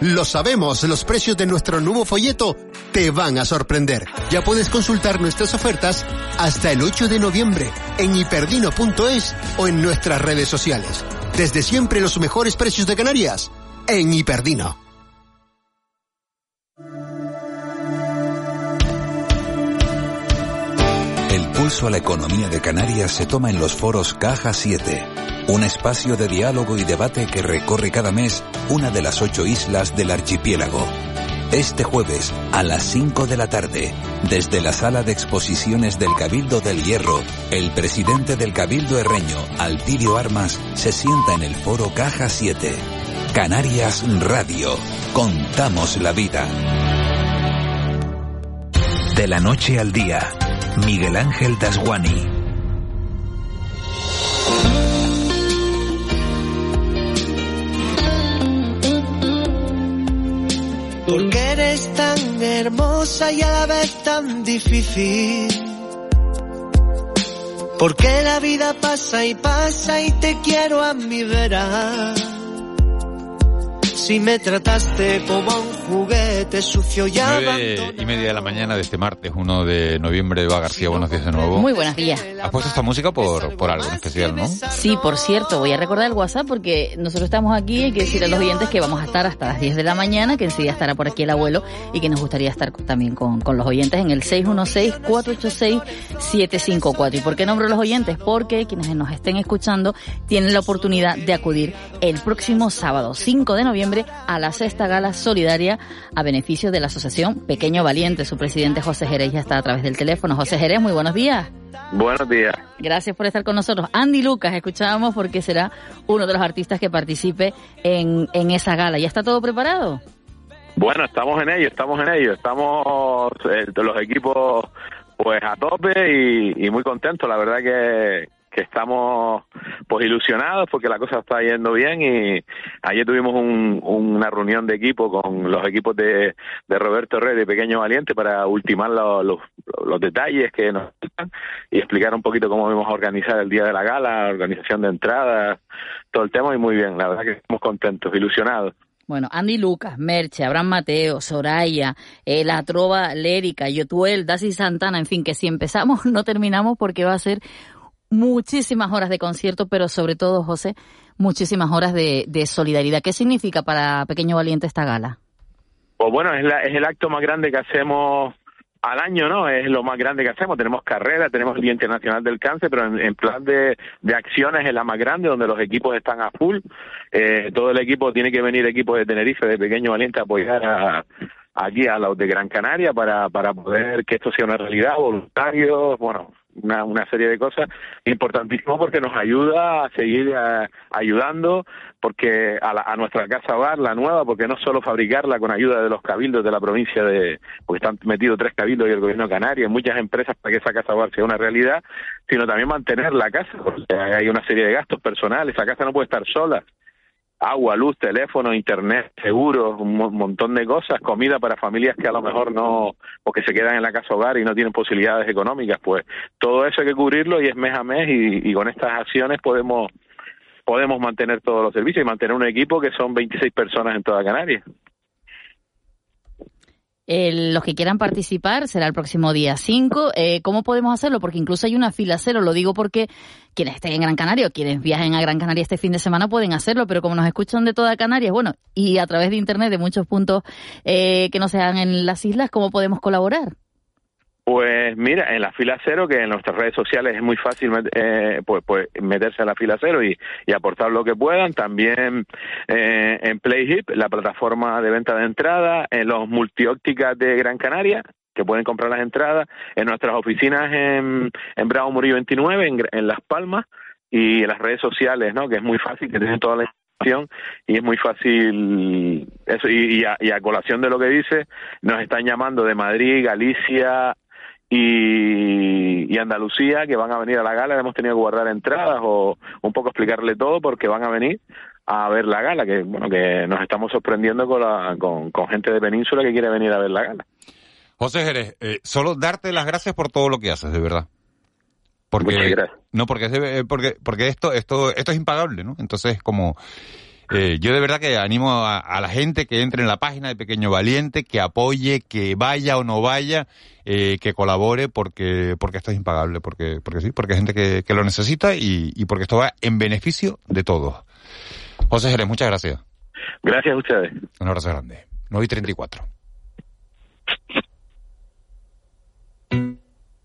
lo sabemos, los precios de nuestro nuevo folleto te van a sorprender. Ya puedes consultar nuestras ofertas hasta el 8 de noviembre en hiperdino.es o en nuestras redes sociales. Desde siempre los mejores precios de Canarias en Hiperdino. Pulso a la economía de Canarias se toma en los foros Caja 7, un espacio de diálogo y debate que recorre cada mes una de las ocho islas del archipiélago. Este jueves, a las 5 de la tarde, desde la sala de exposiciones del Cabildo del Hierro, el presidente del Cabildo Herreño, Alpidio Armas, se sienta en el foro Caja 7. Canarias Radio. Contamos la vida. De la noche al día, Miguel Ángel Dasguani. Porque eres tan hermosa y a la vez tan difícil. Porque la vida pasa y pasa y te quiero a mi vera. Si me trataste como un juguete sucio y Nueve y media de la mañana de este martes, 1 de noviembre. Eva García, buenos días de nuevo. Muy buenos días. ¿Has puesto esta música por, por algo en especial, no? Sí, por cierto, voy a recordar el WhatsApp porque nosotros estamos aquí, hay que decir a los oyentes que vamos a estar hasta las 10 de la mañana, que enseguida estará por aquí el abuelo y que nos gustaría estar también con, con los oyentes en el 616-486-754. ¿Y por qué nombro a los oyentes? Porque quienes nos estén escuchando tienen la oportunidad de acudir el próximo sábado, 5 de noviembre, a la sexta gala solidaria a beneficio de la Asociación Pequeño Valiente. Su presidente José Jerez ya está a través del teléfono. José Jerez, muy buenos días. Buenos días. Gracias por estar con nosotros. Andy Lucas, escuchábamos porque será uno de los artistas que participe en, en esa gala. ¿Ya está todo preparado? Bueno, estamos en ello, estamos en ello. Estamos eh, los equipos pues a tope y, y muy contentos. La verdad que, que estamos pues ilusionados porque la cosa está yendo bien y ayer tuvimos un, una reunión de equipo con los equipos de, de Roberto Rey de Pequeño Valiente para ultimar los, los, los detalles que nos faltan y explicar un poquito cómo vamos a organizar el día de la gala, organización de entradas, todo el tema y muy bien, la verdad que estamos contentos, ilusionados. Bueno, Andy Lucas, Merche, Abraham Mateo, Soraya, eh, La Trova Lérica, Yotuel, Dasi Santana, en fin, que si empezamos no terminamos porque va a ser muchísimas horas de concierto, pero sobre todo, José, muchísimas horas de, de solidaridad. ¿Qué significa para Pequeño Valiente esta gala? Pues bueno, es, la, es el acto más grande que hacemos al año, ¿no? Es lo más grande que hacemos. Tenemos carrera, tenemos el Día Internacional del Cáncer, pero en, en plan de, acciones es la más grande, donde los equipos están a full. Eh, todo el equipo tiene que venir, equipo de Tenerife, de Pequeño Valiente, a apoyar a, aquí a los de Gran Canaria para, para poder que esto sea una realidad, voluntarios, bueno, una, una serie de cosas importantísimo porque nos ayuda a seguir a, ayudando porque a, la, a, nuestra casa hogar la nueva porque no solo fabricarla con ayuda de los cabildos de la provincia de porque están metidos tres cabildos y el gobierno de Canarias muchas empresas para que esa casa hogar sea una realidad sino también mantener la casa porque hay una serie de gastos personales esa casa no puede estar sola agua, luz, teléfono, internet, seguros, un montón de cosas, comida para familias que a lo mejor no, o que se quedan en la casa hogar y no tienen posibilidades económicas, pues todo eso hay que cubrirlo y es mes a mes y, y con estas acciones podemos podemos mantener todos los servicios y mantener un equipo que son 26 personas en toda Canarias. Eh, los que quieran participar será el próximo día 5. Eh, ¿Cómo podemos hacerlo? Porque incluso hay una fila cero. Lo digo porque quienes estén en Gran Canaria o quienes viajen a Gran Canaria este fin de semana pueden hacerlo, pero como nos escuchan de toda Canarias, bueno, y a través de Internet de muchos puntos eh, que no sean en las islas, ¿cómo podemos colaborar? Pues mira, en la fila cero, que en nuestras redes sociales es muy fácil eh, pues, pues, meterse a la fila cero y, y aportar lo que puedan. También eh, en PlayHip, la plataforma de venta de entrada, en los multiópticas de Gran Canaria, que pueden comprar las entradas, en nuestras oficinas en, en Bravo Murillo 29, en, en Las Palmas, y en las redes sociales, ¿no? Que es muy fácil, que tienen toda la información y es muy fácil eso y, y, a, y a colación de lo que dice nos están llamando de Madrid, Galicia, y, y, Andalucía que van a venir a la gala, hemos tenido que guardar entradas o un poco explicarle todo porque van a venir a ver la gala, que bueno, que nos estamos sorprendiendo con, la, con, con gente de Península que quiere venir a ver la gala. José Jerez, eh, solo darte las gracias por todo lo que haces, de verdad. Porque no porque eh, porque porque esto esto esto es impagable, ¿no? Entonces como eh, yo de verdad que animo a, a, la gente que entre en la página de Pequeño Valiente, que apoye, que vaya o no vaya, eh, que colabore, porque porque esto es impagable, porque porque sí, porque hay gente que, que lo necesita y, y, porque esto va en beneficio de todos. José Jerez, muchas gracias. Gracias a ustedes. Un abrazo grande. 9 y 34.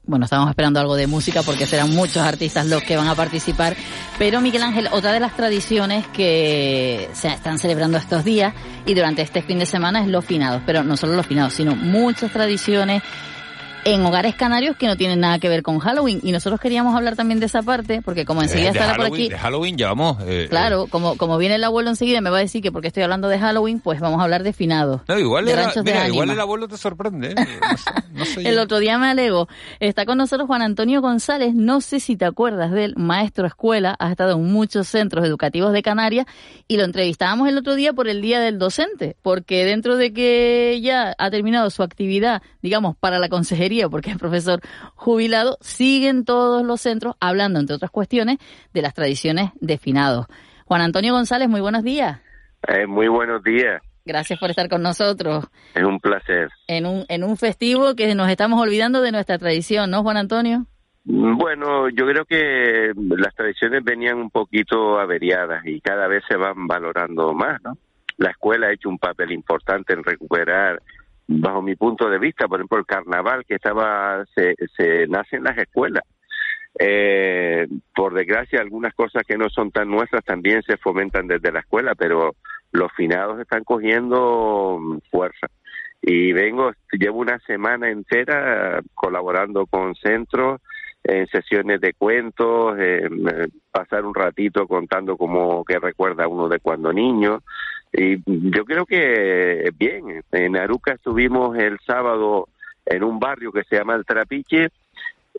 Bueno, estábamos esperando algo de música porque serán muchos artistas los que van a participar. Pero Miguel Ángel, otra de las tradiciones que se están celebrando estos días y durante este fin de semana es los finados. Pero no solo los finados, sino muchas tradiciones en hogares canarios que no tienen nada que ver con Halloween. Y nosotros queríamos hablar también de esa parte, porque como enseguida Eh, de estará por aquí. De Halloween llevamos... eh, Claro, como, como viene el abuelo enseguida me va a decir que porque estoy hablando de Halloween, pues vamos a hablar de finados. No, igual, de era- de igual el abuelo te sorprende. ¿eh? No sé- no sé El otro día me alego. Está con nosotros Juan Antonio González. No sé si te acuerdas del maestro escuela. Ha estado en muchos centros educativos de Canarias y lo entrevistábamos el otro día por el Día del Docente. Porque dentro de que ya ha terminado su actividad, digamos, para la consejería, porque es profesor jubilado, siguen todos los centros hablando, entre otras cuestiones, de las tradiciones de finados. Juan Antonio González, muy buenos días. Eh, muy buenos días, Gracias por estar con nosotros es un placer. en un, en un festivo que nos estamos olvidando de nuestra tradición, ¿no, Juan Antonio? Mm, Bueno, yo creo que las tradiciones venían un poquito averiadas y cada vez se van valorando más, ¿no? La escuela ha hecho un papel importante en recuperar, bajo mi punto de vista, por ejemplo, el carnaval que estaba, se, se nace en las escuelas. Eh, por desgracia, algunas cosas que no son tan nuestras también se fomentan desde la escuela, pero los finados están cogiendo mm, fuerza. Y vengo, llevo una semana entera colaborando con centros en sesiones de cuentos, en, eh, pasar un ratito contando como que recuerda uno de cuando niño. Y yo creo que bien, en Aruca estuvimos el sábado en un barrio que se llama El Trapiche,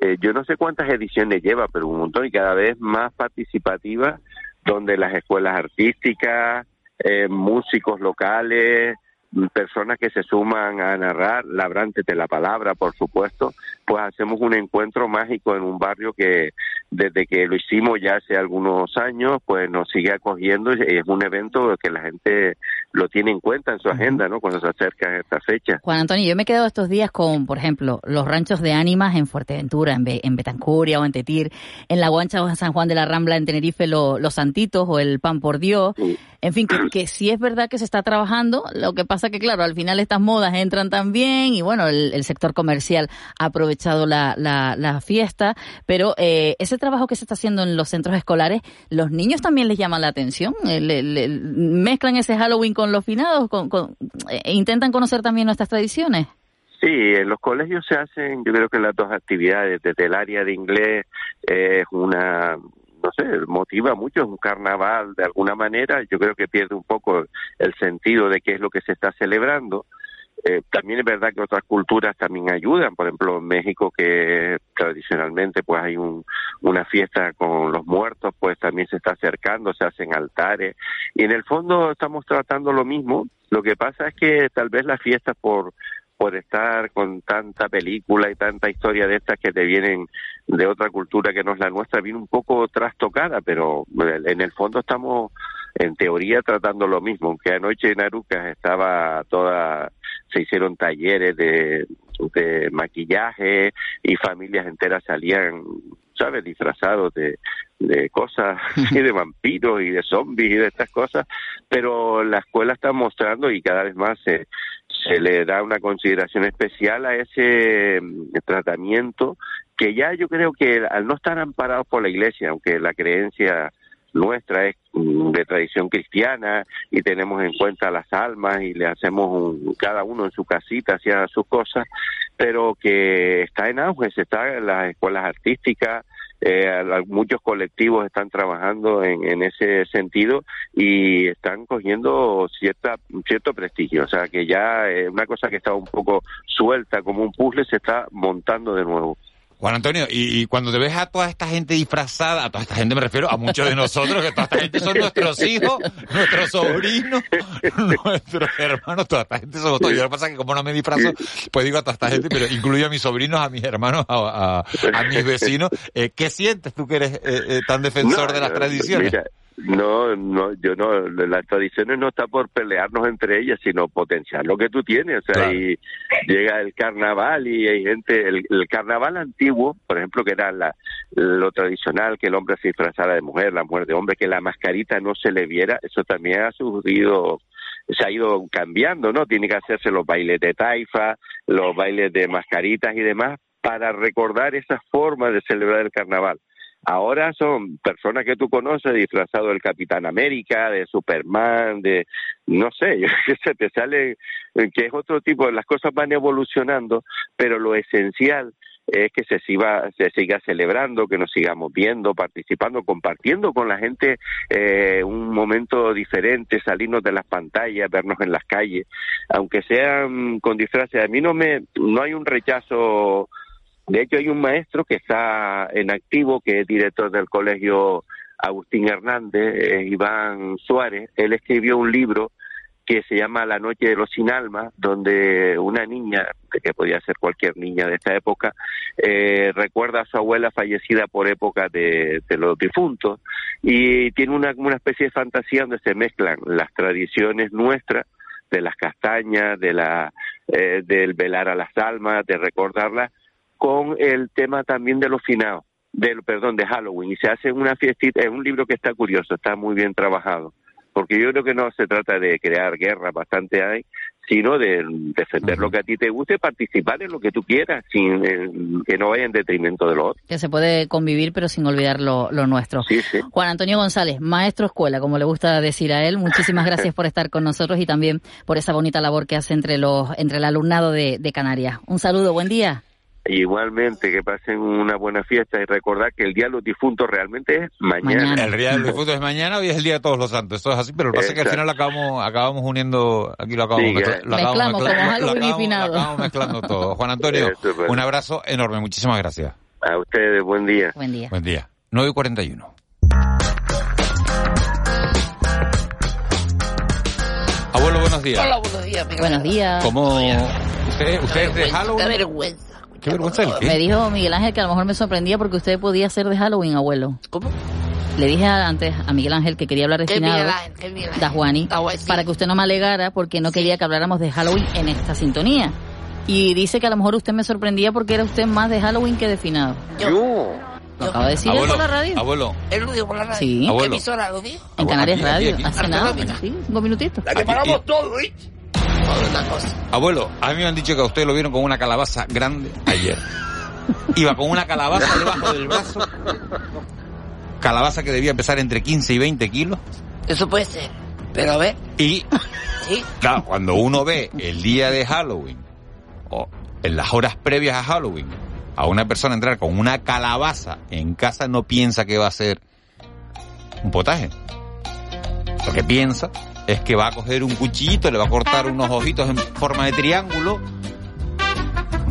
eh, yo no sé cuántas ediciones lleva, pero un montón y cada vez más participativa, donde las escuelas artísticas, eh, músicos locales, mm, personas que se suman a narrar, labrantes de la palabra, por supuesto, pues hacemos un encuentro mágico en un barrio que desde que lo hicimos ya hace algunos años, pues nos sigue acogiendo y es un evento que la gente lo tiene en cuenta en su agenda, ¿no? Cuando se acerca esta fecha. Juan Antonio, yo me he quedado estos días con, por ejemplo, los ranchos de ánimas en Fuerteventura, en, Be- en Betancuria o en Tetir, en La Guancha o en San Juan de la Rambla, en Tenerife, lo- Los Santitos o el Pan por Dios. En fin, que, que sí es verdad que se está trabajando, lo que pasa que, claro, al final estas modas entran también y, bueno, el, el sector comercial ha aprovechado la, la, la fiesta, pero eh, ese trabajo que se está haciendo en los centros escolares, ¿los niños también les llaman la atención? Eh, le- le- ¿Mezclan ese Halloween con los finados? Con, eh, ¿Intentan conocer también nuestras tradiciones? Sí, en los colegios se hacen, yo creo que las dos actividades, desde el área de inglés es una, no sé, motiva mucho, es un carnaval de alguna manera, yo creo que pierde un poco el sentido de qué es lo que se está celebrando. Eh, también es verdad que otras culturas también ayudan, por ejemplo en México que tradicionalmente pues hay un, una fiesta con los muertos, pues también se está acercando, se hacen altares y en el fondo estamos tratando lo mismo. Lo que pasa es que tal vez las fiestas por por estar con tanta película y tanta historia de estas que te vienen de otra cultura que no es la nuestra, viene un poco trastocada, pero en el fondo estamos en teoría tratando lo mismo, aunque anoche en Arucas estaba toda, se hicieron talleres de, maquillaje y familias enteras salían, ¿sabes?, disfrazados de, de cosas y de vampiros y de zombies y de estas cosas, pero la escuela está mostrando y cada vez más se, se le da una consideración especial a ese mm, tratamiento que ya yo creo que al no estar amparados por la iglesia, aunque la creencia nuestra es mm, de tradición cristiana y tenemos en cuenta las almas y le hacemos un, cada uno en su casita hacia sus cosas, pero que está en auge, se está en las escuelas artísticas, eh, muchos colectivos están trabajando en, en ese sentido y están cogiendo cierta cierto prestigio, o sea que ya eh, una cosa que estaba un poco suelta como un puzzle se está montando de nuevo. Juan Antonio, y, y cuando te ves a toda esta gente disfrazada, a toda esta gente me refiero a muchos de nosotros, que toda esta gente son nuestros hijos, nuestros sobrinos, nuestros hermanos, toda esta gente somos todos. Yo lo que pasa es que como no me disfrazo, pues digo a toda esta gente, pero incluyo a mis sobrinos, a mis hermanos, a, a- a mis vecinos. Eh, ¿Qué sientes tú que eres eh, eh, tan defensor No, de las tradiciones? mira, no, no, yo no, las tradiciones no está por pelearnos entre ellas, sino potenciar lo que tú tienes. O sea, y llega el carnaval y hay gente, el, el carnaval antiguo, por ejemplo, que era la, lo tradicional, que el hombre se disfrazara de mujer, la mujer de hombre, que la mascarita no se le viera, eso también ha surgido se ha ido cambiando, ¿no? Tiene que hacerse los bailes de taifa, los bailes de mascaritas y demás, para recordar esa forma de celebrar el carnaval. Ahora son personas que tú conoces disfrazados del Capitán América, de Superman, de no sé, se te sale que es otro tipo, las cosas van evolucionando, pero lo esencial es que se siga, se siga celebrando, que nos sigamos viendo, participando, compartiendo con la gente eh, un momento diferente, salirnos de las pantallas, vernos en las calles, aunque sean con disfraces. A mí no me, no hay un rechazo de hecho, hay un maestro que está en activo, que es director del colegio Agustín Hernández, Iván Suárez. Él escribió un libro que se llama La Noche de los Sin Alma, donde una niña, que podía ser cualquier niña de esta época, eh, recuerda a su abuela fallecida por época de, los difuntos y tiene una, una especie de fantasía donde se mezclan las tradiciones nuestras de las castañas, de la, eh, del velar a las almas, de recordarlas, con el tema también de los finados, del perdón, de Halloween, y se hace una fiestita, es un libro que está curioso, está muy bien trabajado, porque yo creo que no se trata de crear guerra, bastante hay, sino de defender lo que a ti te guste, participar en lo que tú quieras, sin eh, que no vaya en detrimento de lo otro. Que se puede convivir, pero sin olvidar lo, nuestro. Juan Antonio González, maestro escuela, como le gusta decir a él, muchísimas gracias por estar con nosotros y también por esa bonita labor que hace entre los entre el alumnado de Canarias. Un saludo, buen día. Igualmente, que pasen una buena fiesta y recordar que el Día de los Difuntos realmente es mañana. El Día de los Difuntos es mañana, hoy es el Día de todos los santos. Esto es así, pero lo que pasa es que al final acabamos, acabamos uniendo, aquí lo acabamos, lo acabamos, acabamos mezclando todo. Juan Antonio, un abrazo enorme, muchísimas gracias. A ustedes, buen día. Buen día. Buen día. 9 y 41. Abuelo, buenos días. Hola, buenos días. Buenos días. ¿Cómo? ¿Usted, usted es de Halloween? vergüenza. ¿Qué vergüenza Me dijo Miguel Ángel que a lo mejor me sorprendía porque usted podía ser de Halloween, abuelo. ¿Cómo? Le dije antes a Miguel Ángel que quería hablar de finado, de Juani, para que usted no me alegara porque no quería que habláramos de Halloween en esta sintonía. Y dice que a lo mejor usted me sorprendía porque era usted más de Halloween que de finado. Yo. Lo acabo de decir abuelo, por la radio. Abuelo. Él lo dijo por la radio. Sí. ¿Qué emisora lo dijo? En Canarias Radio. Aquí, Hace nada. Sí, cinco minutitos. La que paramos todo, ¿eh? Abuelo, a mí me han dicho que a usted lo vieron con una calabaza grande ayer. Iba con una calabaza debajo del brazo. Calabaza que debía pesar entre 15 y 20 kilos. Eso puede ser. Pero a ver. Y, claro, cuando uno ve el día de Halloween, o en las horas previas a Halloween, a una persona entrar con una calabaza en casa, no piensa que va a ser un potaje. Lo que piensa es que va a coger un cuchillito, le va a cortar unos ojitos en forma de triángulo,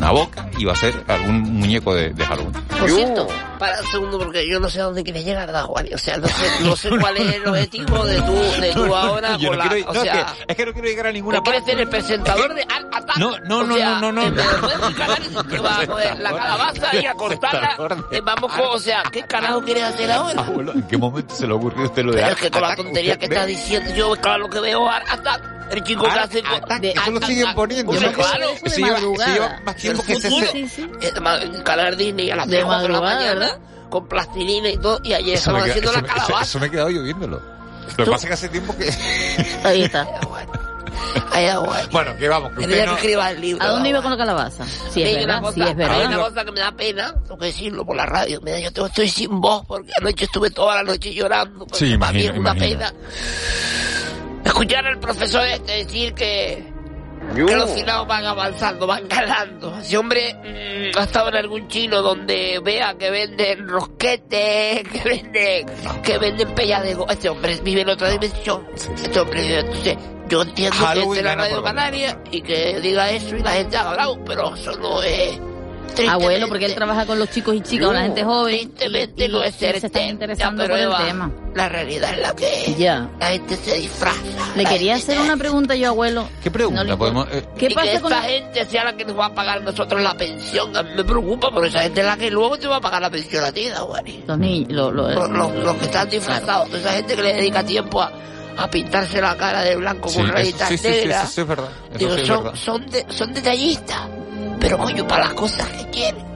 una boca y va a ser algún muñeco de, de Halloween. Por cierto, para un segundo porque yo no sé a dónde quieres llegar, ¿verdad, Juan? O sea, no sé, no sé cuál es el objetivo de tu, de tu ahora. Con la, quiero, o no, sea, es, que, es que no quiero llegar a ninguna ¿Te quieres ser el presentador de Art Attack? No, no, O no, sea, no, no, no. coger la calabaza y a cortarla. eh, Vamos con, o sea, ¿qué carajo quieres hacer ahora? Abuelo, ¿en qué momento se le ocurrió a usted lo de Pero Art es que con la tontería que estás diciendo, yo, claro, lo que veo Art Attack. El chico que hace... Eso lo siguen poniendo. Acuerdo claro. Se lleva más tiempo que futuro. set. Sí, a las De 3 4 de la mañana, con plastilina y todo, y ayer estaban queda- haciendo la eso- calabaza. eso me he quedado yo viéndolo. Lo que pasa es que hace tiempo que... Ahí está. Ahí está, guay. Bueno, que vamos, que El usted día no... que escriba el libro. ¿A dónde iba con la calabaza? Sí, es Hay verdad, una cosa, sí, es verdad. Hay una cosa que me da pena, tengo que decirlo por la radio. Mira, yo tengo- estoy sin voz porque anoche estuve toda la noche llorando. Sí, para mí imagino, es una imagino. pena. Escuchar al profesor este decir que, que los finados van avanzando, van ganando. Ese hombre mm, ha estado en algún chino donde vea que venden rosquetes, que venden, que venden pelladego. Este hombre vive en otra dimensión. Este hombre vive, entonces, yo entiendo que Halloween esté en la gana Radio. Canaria y que diga eso y la gente haga bravo, pero eso no es... Abuelo, porque él trabaja con los chicos y chicas, con la gente joven. Tristemente y, no es ser se están interesando por el tema. La realidad es la que es. Ya. La gente se disfraza. Le quería hacer una pregunta yo, abuelo. ¿Qué pregunta? No Podemos, eh, ¿Qué y pasa que con esta la- gente sea la que nos va a pagar a nosotros la pensión. A mí me preocupa, porque esa gente es la que luego te va a pagar la pensión a ti, Dawani. los niños? Lo, lo- Los, los- los que están disfrazados. Esa gente que le dedica tiempo a, a pintarse la cara de blanco sí, con rayitas sí, sí, sí, negras. eso sí es verdad. Eso Digo, sí es son, verdad. son, de- son detallistas. Pero coño, para las cosas que quieren.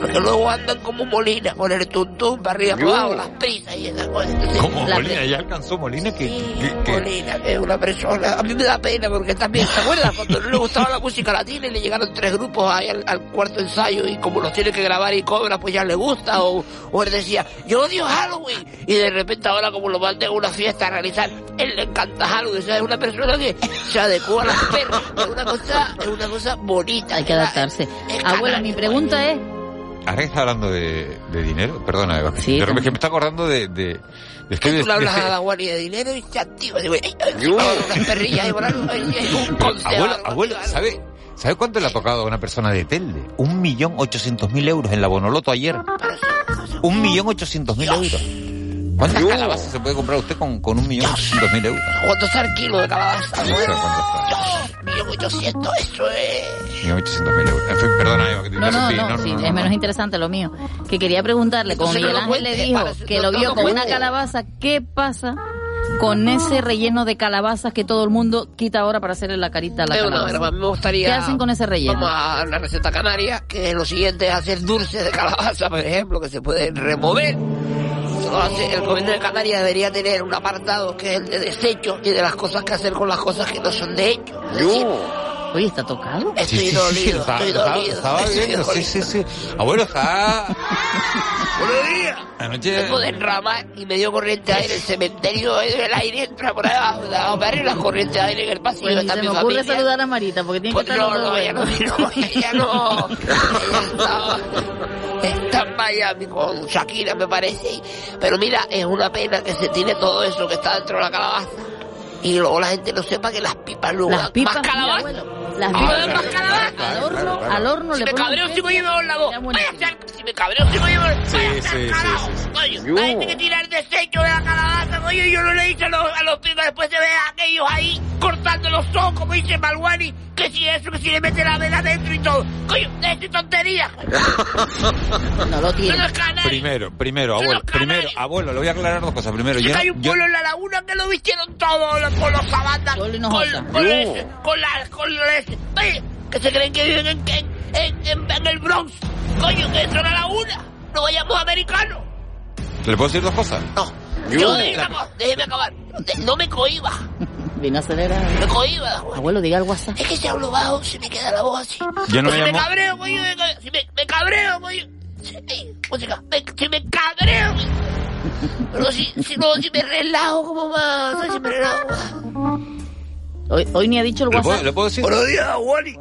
Porque luego andan como Molina, con el tuntún para arriba, para abajo, las prisas y esas cosas. Entonces, ¿Cómo la- Molina? ¿Ya alcanzó Molina? que que- que- Molina, que es una persona. A mí me da pena porque también, ¿te acuerdas? Cuando no le gustaba la música latina y le llegaron tres grupos ahí al, al cuarto ensayo y como los tiene que grabar y cobra, pues ya le gusta. O, o él decía, yo odio Halloween. Y de repente ahora, como lo manden a una fiesta a realizar, él le encanta Halloween. O sea, es una persona que se adecua a las perras. Es una cosa, es una cosa bonita. Hay que adaptarse. Abuela, mi pregunta es, Ahora que está hablando de, de dinero, perdona, Eva, Sí, que me está acordando de... de, de- que Tú le hablas a la guardia de dinero y se activa. Digo, "Ey, ay, ay, unas perrillas y un abuelo, abuelo, ¿sabe, ¿sabe cuánto le ha tocado a una persona de Telde? Un millón ochocientos mil euros en la Bonoloto ayer. Un millón ochocientos mil euros. ¿Cuántas calabazas se puede comprar usted con, con un millón ochocientos mil euros? ¿Cuánto está el kilo de calabaza? No sé cuánto está. Millón ochocientos, eso es... Millón ochocientos mil euros. En fin, perdona, Eva, que te no, no, interrumpí. no, sí, es menos interesante lo mío. Que quería preguntarle, como no Miguel Ángel le cuente, dijo que no- lo no vio con una calabaza, ¿qué pasa con ese relleno de calabazas que todo el mundo quita ahora para hacerle la carita a la una calabaza? a mí me gustaría... ¿Qué hacen con ese relleno? Vamos a la receta canaria, que lo siguiente es hacer dulces de calabaza, por ejemplo, que se pueden remover. El gobierno de Canarias debería tener un apartado que es el de desechos y de las cosas que hacer con las cosas que no son de hecho. Es decir, Oye, ¿está tocado? Estoy Sí, sí, sí, dolido, estaba- estoy estaba- dolido. Estaba viendo, sí, sí, sí. Abuelo, está... Buenos días. Anoche... Vengo de enramar y me dio corriente de aire. El cementerio, el aire entra por ahí abajo, de abajo para arriba, la corriente de aire en el pasillo. Pues ni está se mi me ocurre familia. saludar a Marita, porque tiene Pues que estar no, no, ella no, no, ella no. Ella está en Miami con Shakira, me parece. Pero mira, es una pena que se tiene todo eso que está dentro de la calabaza. Y luego la gente no sepa que las pipas luego Las pipas, más calabaza. abuelo, las Ah, pipas más calabaza. al horno, al horno Si le me cabreo, si me llevo la voz. Vaya a ser, si me cabreo, si me llevo Sí, sí, sí, sí. Coño, la gente que tira el desecho de la calabaza, coño, yo no le he dicho a los, a los picos, después se ve a aquellos ahí cortando los ojos, como dice Malwani, que si eso, que si le mete la vela dentro y todo. Coño, de tontería. No lo tiene. Es. Primero, primero, abuelo, primero, abuelo, le voy a aclarar dos cosas. Primero, yo, hay un yo- pueblo en la laguna que lo vistieron todo los- con los sabandas, con, con, ese, con la, con la- ese. Oye, que se creen que viven en, en, en, en- en el Bronx. Coño, que eso es la laguna. No vayamos americanos. ¿le puedo decir dos cosas? No. Yo, déjeme acabar, déjeme acabar. No me cohiba, Vino a acelerar. me cohiba. Abuelo, diga algo así. Es que si hablo bajo, se me queda la voz así. Yo no me si me cabreo, coño. Si me, me cabreo, coño. Si, ey, música, me- si me cabreo. Pero si, si no, si me relajo más, ¿sabes? si me relajo. Hoy, hoy ni ha dicho el ¿Le puedo, WhatsApp. le puedo decir? Buenos días, Wally.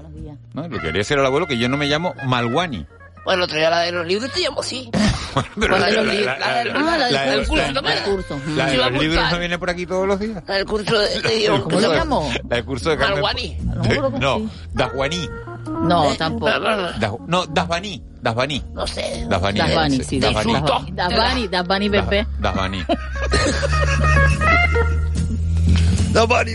No, le quería decir al abuelo que yo no me llamo Malwani. Bueno, otro día la de los libros te llamo así. Pero ¿Cuál de los la- libros? la- La del- la- ah, la del la curso, la- ¿no? la- El curso. La de a los libros no viene por aquí todos los días. La del curso de. ¿Cómo se llamó? La del curso de Carmen. Malwani. No, Daswani. No, tampoco. No, Dasbani. Dasbani. No sé. Dasbani. Dasbani, sí, Dasbani. Dasbani. Dasbani, Dasbani Pepe. Dasbani. Dasbani.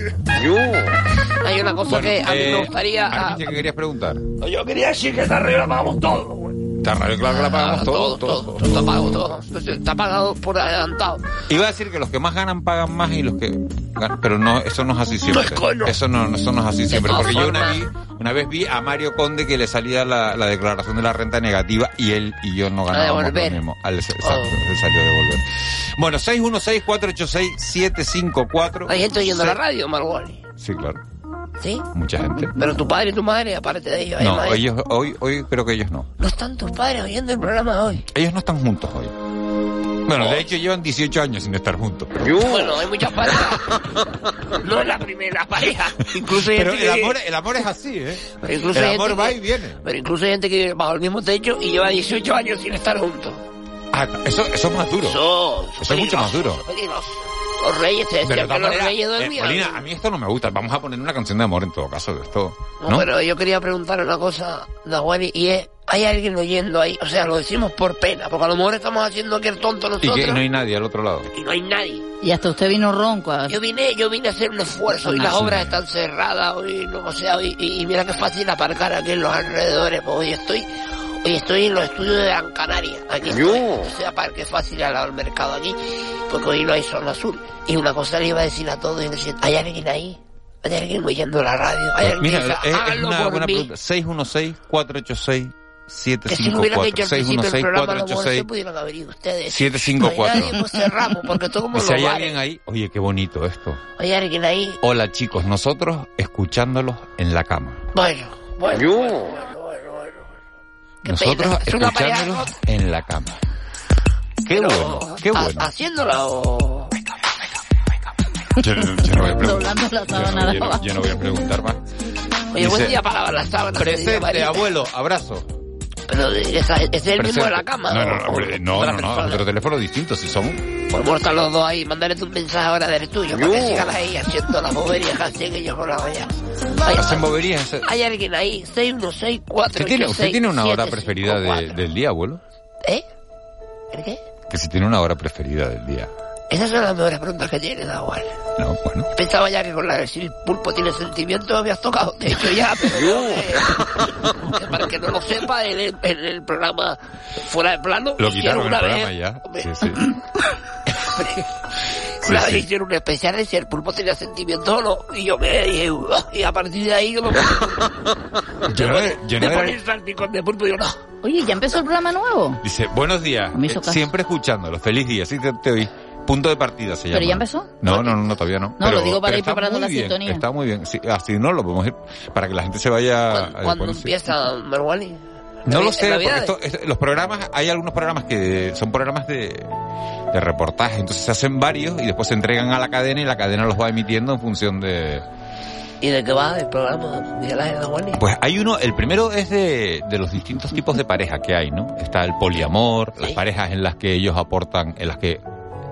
Hay una cosa Bueno, que a mí eh, me gustaría... Armiche, ¿qué querías preguntar? Yo quería decir que esta regla pagamos todo, Está raro, claro que la pagamos Ah, todo, todo, todo. Está pagado todo. Está pagado por adelantado. Iba a decir que los que más ganan pagan más y los que ganan, pero no, eso no es así siempre. Eso no, eso no es así siempre, porque yo una, vi- una vez vi a Mario Conde que le salía la, la declaración de la renta negativa y él y yo no ganábamos lo mismo. Al, exacto, Oh. él salió a devolver. Bueno, 616-486-754. Hay gente oyendo la radio, Marwani. Sí, claro. ¿Sí? Mucha gente. Pero tu padre y tu madre, aparte de ellos, hay No, más. ellos, hoy, hoy creo que ellos no. No están tus padres oyendo el programa hoy. Ellos no están juntos hoy. Bueno, de hecho llevan 18 años sin estar juntos. pero- Bueno, hay muchas parejas. no es la primera pareja. Incluso hay Pero gente el que amor, el amor es así, ¿eh? pero incluso el hay amor gente va que- y viene. Pero incluso hay gente que vive bajo el mismo techo y lleva 18 años sin estar juntos. Ah, eso, eso es más duro. Eso, Eso es mucho más duro. peligroso. Los reyes decían que los reyes eh, dormían. Molina, a mí esto no me gusta. Vamos a poner una canción de amor en todo caso de esto. No, ¿no? pero yo quería preguntar una cosa, Dawani, y es, ¿hay alguien oyendo ahí? O sea, lo decimos por pena, porque a lo mejor estamos haciendo aquí el tonto Y nosotros que no hay nadie al otro lado. y no hay nadie. Y hasta usted vino ronco. a- Yo vine, yo vine a hacer un esfuerzo y Ah, las sí. obras están cerradas hoy, no, o sea, hoy- y, y mira qué fácil aparcar aquí en los alrededores, pues hoy estoy, hoy estoy en los estudios de Gran Canaria, aquí estoy, o sea, para que fácil al lado del mercado aquí, porque hoy no hay sol azul. Y una cosa le iba a decir a todos y decir, ¿hay alguien ahí? ¿Hay alguien oyendo la radio? ¿Hay alguien Mira, que es, es "Háganlo una buena mí"? pregunta. Que si lo hubieran hecho 754 al principio del programa, a lo mejor se 616 pudieran haber ido ustedes. 754. Oye, pues cerramos, porque todo como Si hay alguien ahí, oye, qué bonito esto. Hay alguien ahí. Hola chicos, nosotros escuchándolos en la cama. Bueno, bueno. Nosotros. Es una escuchándolos en la cama. Qué bueno, qué bueno. Haciéndola o... Yo, no- yo no voy a preguntar. La sábana yo no- yo no voy a preguntar más. Oye, buen Dice, día para me diría Presente, abuelo, abrazo. Pero esa- ese es el mismo de la cama. No, no, no, hombre, no, Otra no, no, es otro teléfono distinto, si son. Pues muertos los dos ahí, mándale tu mensaje ahora del tuyo, para que No. sigan ahí haciendo las boberías que hacen ellos con la olla. Hacen boberías. Hay alguien ahí, 6164 ¿Usted tiene, usted tiene una hora preferida de- del día, abuelo? ¿Eh? ¿El qué? Que si tiene una hora preferida del día. Esas son las mejores preguntas que tienes, da igual. No, bueno. Pensaba ya que con la si el pulpo tiene sentimiento me habías tocado de hecho ya, pero no, que para que no lo sepa, en el, en el programa Fuera de Plano Lo hicieron quitaron el programa vez, ya. hombre, Sí, sí. una Sí, vez sí. hicieron un especial de si el pulpo tenía sentimiento o no, y yo me dije, y a partir de ahí yo me, Yo no, yo no me era- poní el salpicón de pulpo y yo no. Oye, ¿ya empezó el programa nuevo? Dice, buenos días. Me hizo eh, caso. siempre escuchándolo. Feliz día. Sí, te, te oí. Punto de partida se llama. ¿Pero ya empezó? No, no, no, no, todavía no. No, Pero- lo digo para ir preparando la bien, sintonía. Está muy bien. Sí, así no lo podemos ir para que la gente se vaya. ¿Cuándo bueno, sí. empieza Marwani? No lo ¿En sé, porque esto- esto- los programas, hay algunos programas que son programas de, de reportaje, entonces se hacen varios y después se entregan a la cadena y la cadena los va emitiendo en función de... ¿Y de qué va el programa Miguel Ángel Nahuali? Pues hay uno, el primero es de, de los distintos tipos de pareja que hay, ¿no? Está el poliamor, las parejas en las que ellos aportan, en las que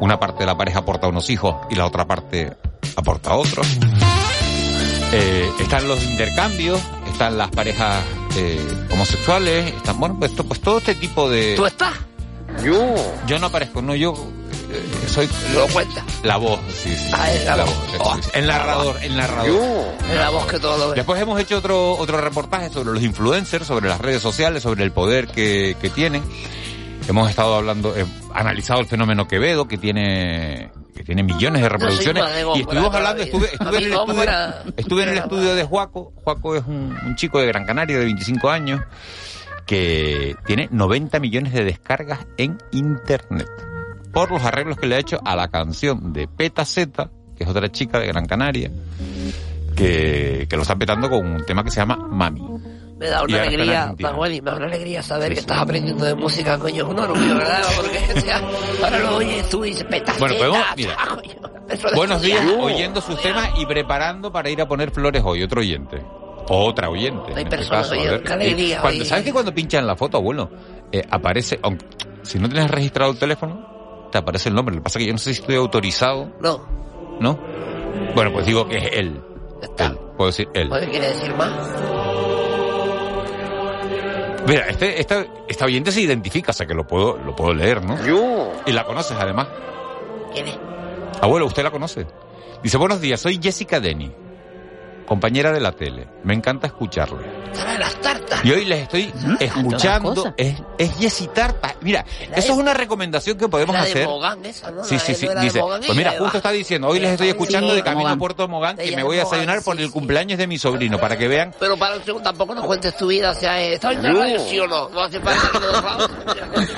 una parte de la pareja aporta unos hijos y la otra parte aporta otros. Eh, están los intercambios, están las parejas eh, homosexuales, están, bueno, pues, pues todo este tipo de... ¿Tú estás? Yo. Yo no aparezco, no, yo eh, soy... Lo cuenta. La voz, sí, sí. Ah, es la voz. sí, sí. El narrador, el narrador. Es la voz que todo lo ve. Después hemos hecho otro, otro reportaje sobre los influencers, sobre las redes sociales, sobre el poder que, que tienen. Hemos estado hablando, eh, analizado el fenómeno Quevedo, que tiene, que tiene millones de reproducciones. de y estuvimos hablando, estuve, estuve en el estudio, estuve en el estudio de Juaco. Juaco es un, un chico de Gran Canaria de 25 años que tiene 90 millones de descargas en internet por los arreglos que le ha hecho a la canción de Peta Z, que es otra chica de Gran Canaria, que, que lo está petando con un tema que se llama Mami. Me da Y una está alegría, Argentina. Nahuali, me da una alegría saber que estás aprendiendo de música, coño, es un orgullo, ¿verdad? Porque o sea, ahora lo oyes tú y dices, peta, Bueno, podemos, mira, buenos días, oyendo sus temas y preparando para ir a poner flores hoy, otro oyente. O otra oyente. Hay este personas ver. qué alegría, cuando-. ¿Sabes que cuando pinchan la foto, abuelo? Eh, aparece, aunque, si no tienes registrado el teléfono, te aparece el nombre. Lo que pasa es que yo no sé si estoy autorizado. No. ¿No? Bueno, pues digo que es él. Él. Puedo decir él. ¿Qué quiere decir más? Mira, este, esta, esta oyente se identifica, o sea que lo puedo, lo puedo leer, ¿no? Yo. Y la conoces además. ¿Quién es? Abuelo, usted la conoce. Dice, buenos días, soy Jessica Denny, compañera de la tele. Me encanta escucharle. de las Y hoy les estoy escuchando. Es, es Jessie Tarta. Mira, eso es una recomendación que podemos La de hacer. Mogán esa, ¿no? Sí, La sí, de- sí. no de Dice, Mogán, pues mira, de justo está diciendo, hoy les estoy escuchando Sí, de camino a Mogán. Puerto Mogán, que me de voy a desayunar por el cumpleaños de mi sobrino, para que vean. Pero para un segundo, tampoco nos cuentes tu vida, o sea, eh, ¿estás en la sí o no? No hace falta que nos.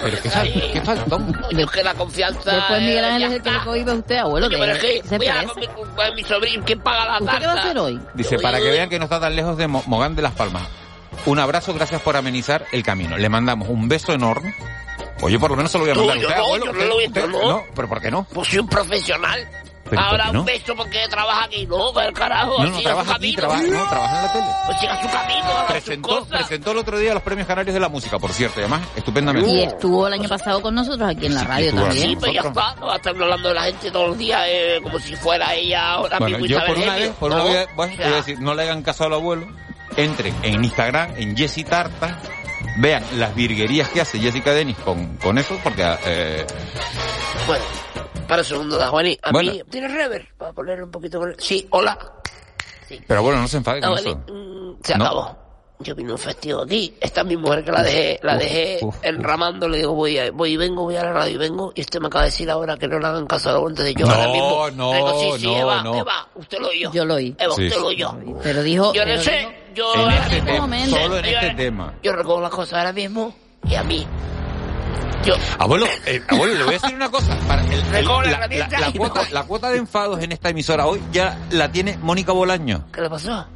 Pero qué, fal qué faltón. Es que la confianza... Después Miguel eh, Ángel es el que le cohibe a usted, abuelo. Pero es que voy a mi, sobrino, ¿quién paga la tarta? ¿Usted qué va a hacer hoy? Dice, para que vean que no está tan lejos de Mo- Mogán de las Palmas. Un abrazo, gracias por amenizar el camino. Le mandamos un beso enorme. Oye, por lo menos se lo voy a mandar a yo usted, no, abuelo. yo no Usted- lo he usted- visto, ¿no? pero ¿por qué no? Pues soy un profesional. ¿Pero Ahora un beso porque trabaja aquí. No, para el carajo, No, no, trabaja aquí, camino. trabaja, no, trabaja en la tele. Pues siga su camino, haga sus Presentó, cosas. presentó el otro día los premios canarios de la música, por cierto, y además, estupendamente. Y estuvo el año pasado con nosotros aquí en la radio también. Sí, pero ya está, no va a estar hablando de la gente todos los días eh, como si fuera ella ahora Bueno, mismo yo por una vez, por una No, vez, bueno, o te voy a decir, no le hagan caso al abuelo, entren en Instagram, en Jessie Tarta, vean las virguerías que hace Jessica Denis con, con eso, porque eh, Bueno, para un segundo, da Juani. A Bueno. mí, ¿tienes rever? Para ponerle un poquito con. Sí, hola. pero bueno, no se enfade con eso. mm, se No. acabó. Yo vine a un festivo aquí. Esta es mi mujer que la dejé, la dejé uf, uf. enramando. Le digo, voy, a- voy y vengo, voy a la radio y vengo. Y usted me acaba de decir ahora que no le hagan caso a lo antes de yo. No, ahora mismo. no, digo, sí, sí, no, Eva, no. Eva, usted lo oyó. Yo lo oí. Eva, Sí, usted sí. lo oyó. Pero dijo... Yo no sé, dijo- yo En este mismo- tema, momento. solo en Yo- este tema. Yo recojo las cosas ahora mismo y a mí. Yo. Abuelo, eh, abuelo, le voy a decir una cosa. Para el- el- Recoge la la, herramienta la- la y cuota, me- la cuota de enfados en esta emisora hoy ya la tiene Mónica Bolaño. ¿Qué le pasó?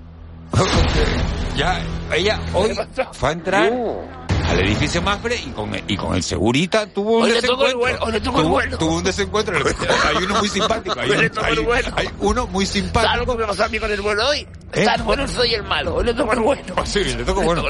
Ya, ella hoy fue a entrar al edificio Mafre y con, y con el segurita tuvo un Hoy el desencuentro. bueno, hoy el tuvo, bueno. tuvo un desencuentro. Hay uno muy simpático. Hay, Hoy le un- tocó hay- el bueno. hay uno muy ¿Sabes lo simpático. que me pasó a mí con el bueno hoy? ¿Eh? El bueno, soy el malo. Hoy le tocó el bueno. Sí, le toco bueno.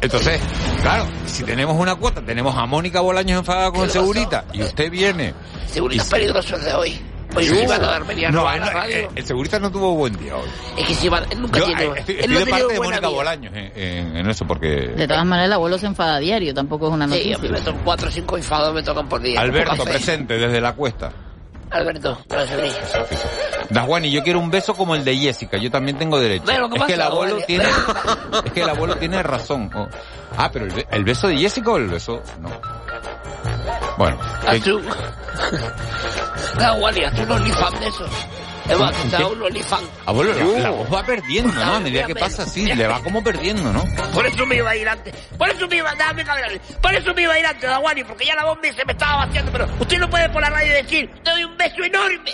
Entonces, claro, si tenemos una cuota, tenemos a Mónica Bolaños enfadada con ¿Qué el segurita y usted viene. Segurita es peligroso el de hoy. Sí, se iban sí. a dar venía No, a la no, radio. eh, el segurita no tuvo buen día hoy. Es que si iban, él nunca Yo tiene. eh, estoy, él estoy no de parte de Mónica. Bolaños en, en- en eso, porque De todas maneras, el abuelo se enfada a diario, tampoco es una Sí, noticia. a mí me tocan cuatro o cinco enfados, me tocan por día. Alberto presente desde la cuesta. Alberto. Juan y yo quiero un beso como el de Jessica, yo también tengo derecho. Es que el abuelo tiene es que el abuelo tiene razón. Oh. Ah, pero el, el beso de Jessica o el beso no. Bueno, Haz que- tú. Un OnlyFans de eso. Eva, ¿Un te qué? da un OnlyFans. abuelo, la, la voz va perdiendo, ¿no? A medida que pasa así, le va como perdiendo, ¿no? Por eso me iba a ir antes. Por eso me iba a dame cabrón. Por eso me iba a ir antes, Daguani, porque ya la voz me- se me estaba vaciando. Pero usted no puede por la radio decir, te doy un beso enorme,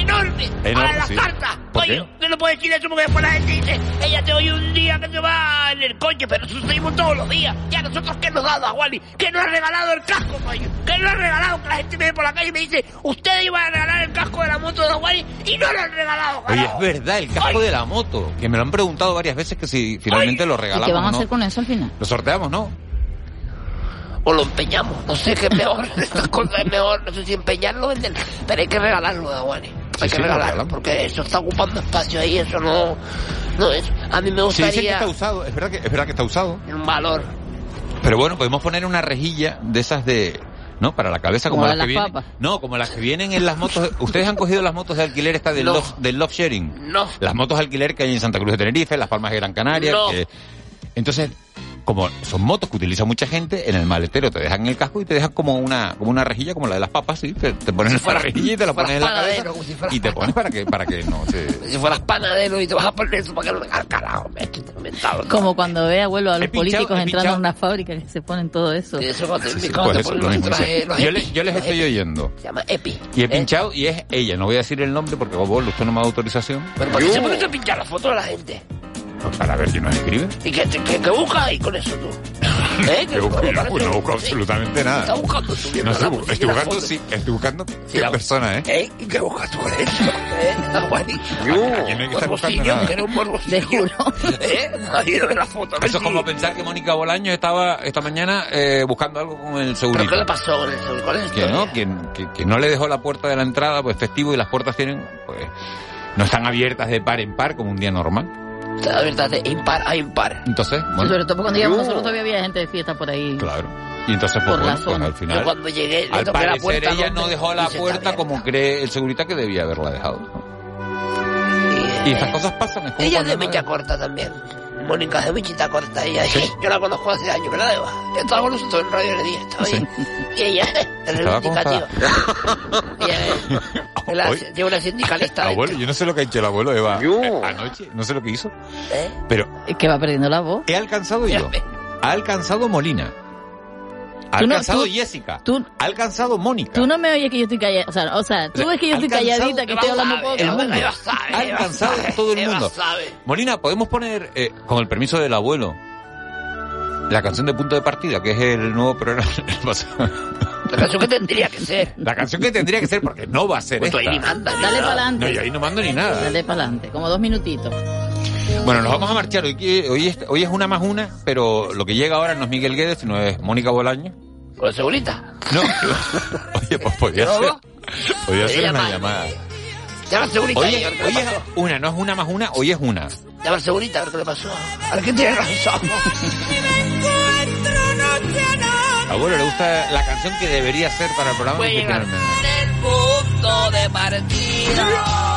enorme, Enorme, a la sí. carta. ¿Por Oye, no puede decir eso porque después la gente dice, ella te oye un día que te va en el coche, pero eso seguimos todos los días. Ya nosotros, ¿qué nos da, Daguani? ¿Qué nos ha regalado el casco, coño? ¿Qué nos ha regalado? Que la gente me ve por la calle y me dice, usted iba a regalar el casco de la moto de Daguani y no lo han regalado, Oye, carajo. es verdad, el casco de la moto, que me lo han preguntado varias veces que si finalmente lo ¿Y regalamos qué van a no. hacer con eso al final? Lo sorteamos, ¿no? o lo empeñamos. No sé qué es mejor. Estas cosas es mejor. No sé si empeñarlo o vender. Pero hay que regalarlo, Daguani. Hay Sí, que sí, regalamos. Porque eso está ocupando espacio ahí. Eso no. No es. A mí me Sí, dicen que gustaría. está usado, es verdad que, es verdad que está usado. un valor. Pero bueno, podemos poner una rejilla de esas de... ¿No? Para la cabeza, como, Como las que vienen. No, como las que vienen en las motos. ¿Ustedes han cogido las motos de alquiler esta del, No. love, del love sharing? No. Las motos de alquiler que hay en Santa Cruz de Tenerife, Las Palmas de Gran Canaria. No. que- Entonces, como son motos que utiliza mucha gente, en el maletero te dejan el casco y te dejan como una como una rejilla como la de las papas, ¿sí? Te, te ponen la rejilla y te la pones en la cabeza panadero, como si fueras y te pones para que para que no se... Si fueras panadero y te vas a poner eso para que no al carajo. Me estoy inventado. Como cuando ve, abuelo, a los He políticos entrando pinchado. en una fábrica que se ponen todo eso. Pues te Yo, les estoy epi. oyendo. Se llama EPI. Y he ¿eh? pinchado y es ella, no voy a decir el nombre porque como usted no me da autorización. Pero ¿por qué se pone a pinchar la foto de la gente? Para ver si nos escribe. ¿Y qué, qué, qué buscas ahí con eso tú? ¿Eh? Busco, ¿Qué no, parece? no busco absolutamente ¿Qué nada. estás buscando tú No sé, estoy buscando, sí, estoy buscando qué la- persona, ¿eh? ¿Eh? ¿Y qué buscas tú con eso? ¿Eh? Aguani. Aquí no hay que estar buscando Morbosillo, nada. que era un morbosillo. Te juro. ¿Eh? Ahí no ve la foto. Eso es como pensar que Mónica Bolaños estaba esta mañana eh, buscando algo con el ¿Pero segurito. qué le pasó con el seguro? ¿Cuál es la que no, que, que- que no le dejó la puerta de la entrada, pues festivo y las puertas tienen, pues, no están abiertas de par en par como un día normal. La verdad, de impar a impar. Entonces, bueno, sobre todo cuando llegamos Yo- nosotros todavía había gente de fiesta por ahí. claro. Y entonces, pues, Por la bueno, pues al Yo final, cuando llegué, le al toqué la parecer puerta. ella no dejó la puerta como cree el segurita que debía haberla dejado. Y, Y eh, estas cosas pasan. Es como Ella es de mecha corta también. Mónica de mechita corta. Ella, yo la conozco hace años, ¿verdad, Eva? Yo estaba con nosotros en Radio Heredia, estaba ahí. Y ella es reivindicativa. ella es, lleva una sindicalista. Abuelo, dentro. yo no sé lo que ha hecho el abuelo Eva eh, anoche, no sé lo que hizo, ¿Eh? pero Es que va perdiendo la voz. he alcanzado yo, ha alcanzado Molina, ha Tú no- alcanzado tú- Jessica, tú- ha alcanzado Mónica, Tú no me oyes que yo estoy callada. O sea, o sea tú ves que yo estoy calladita, que estoy hablando poco. el mundo, ha alcanzado todo el mundo. sabe. Molina, podemos poner, eh, con el permiso del abuelo, la canción de punto de partida, que es el nuevo programa. La canción que tendría que ser. La canción que tendría que ser, porque no va a ser Pues tú ahí ni esta. manda. ni Dale para adelante. No, yo ahí no mando ni nada. Dale para adelante, como dos minutitos. Bueno, nos vamos a marchar. Hoy, que- hoy, es, hoy es una más una, pero lo que llega ahora no es Miguel Guedes, sino es Mónica Bolaño. ¿Con segurita? No. Oye, pues podría ser. Podría ser una llama. llamada. Llama segurita. Hoy es, hoy una, no es una más una, hoy es una. Llama segurita, a ver qué le pasó. A ver qué tiene razón. Abuelo, ¿le gusta la canción que debería ser para el programa? ¿Qué llegar el punto de partida.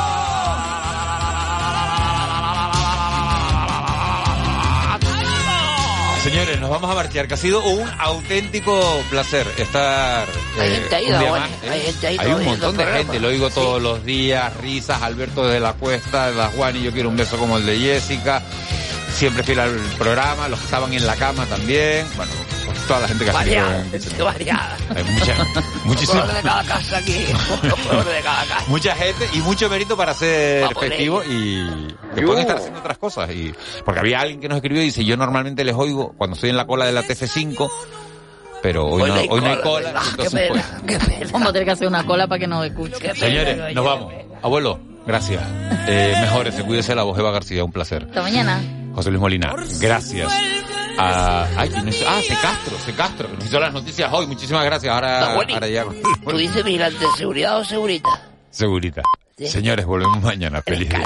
Señores, nos vamos a marchar, que ha sido un auténtico placer estar Hay eh, gente ahí, un día Dagoy, más, ¿eh? hay gente ahí Hay un montón de gente, lo oigo todos Sí. los días, risas, Alberto desde la cuesta, la Juan y yo quiero un beso como el de Jessica. siempre fiel al programa, los que estaban en la cama también, bueno, toda la gente que Variada, gente variada. Hay mucha, muchísima, de cada casa aquí. De cada casa. mucha gente y mucho mérito para ser festivo y que pueden estar haciendo otras cosas. Y, porque había alguien que nos escribió y dice, yo normalmente les oigo cuando estoy en la cola de la TF5, pero hoy, no, hoy no hay cola. Ah, qué pues, pena, qué pena. Vamos a tener que hacer una cola para que nos escuche. Señores, nos vamos. Abuelo, gracias. Eh, mejores, cuídese la voz Eva García, un placer. Hasta mañana. José Luis Molina, gracias. A, ay, ¿quién es? ah, C. Castro, C. Castro, que nos hizo las noticias hoy. Muchísimas gracias. Ahora, buenísimo. ahora ya con- ¿Tú dices vigilante de seguridad o segurita? Segurita. Señores, volvemos mañana. Feliz día.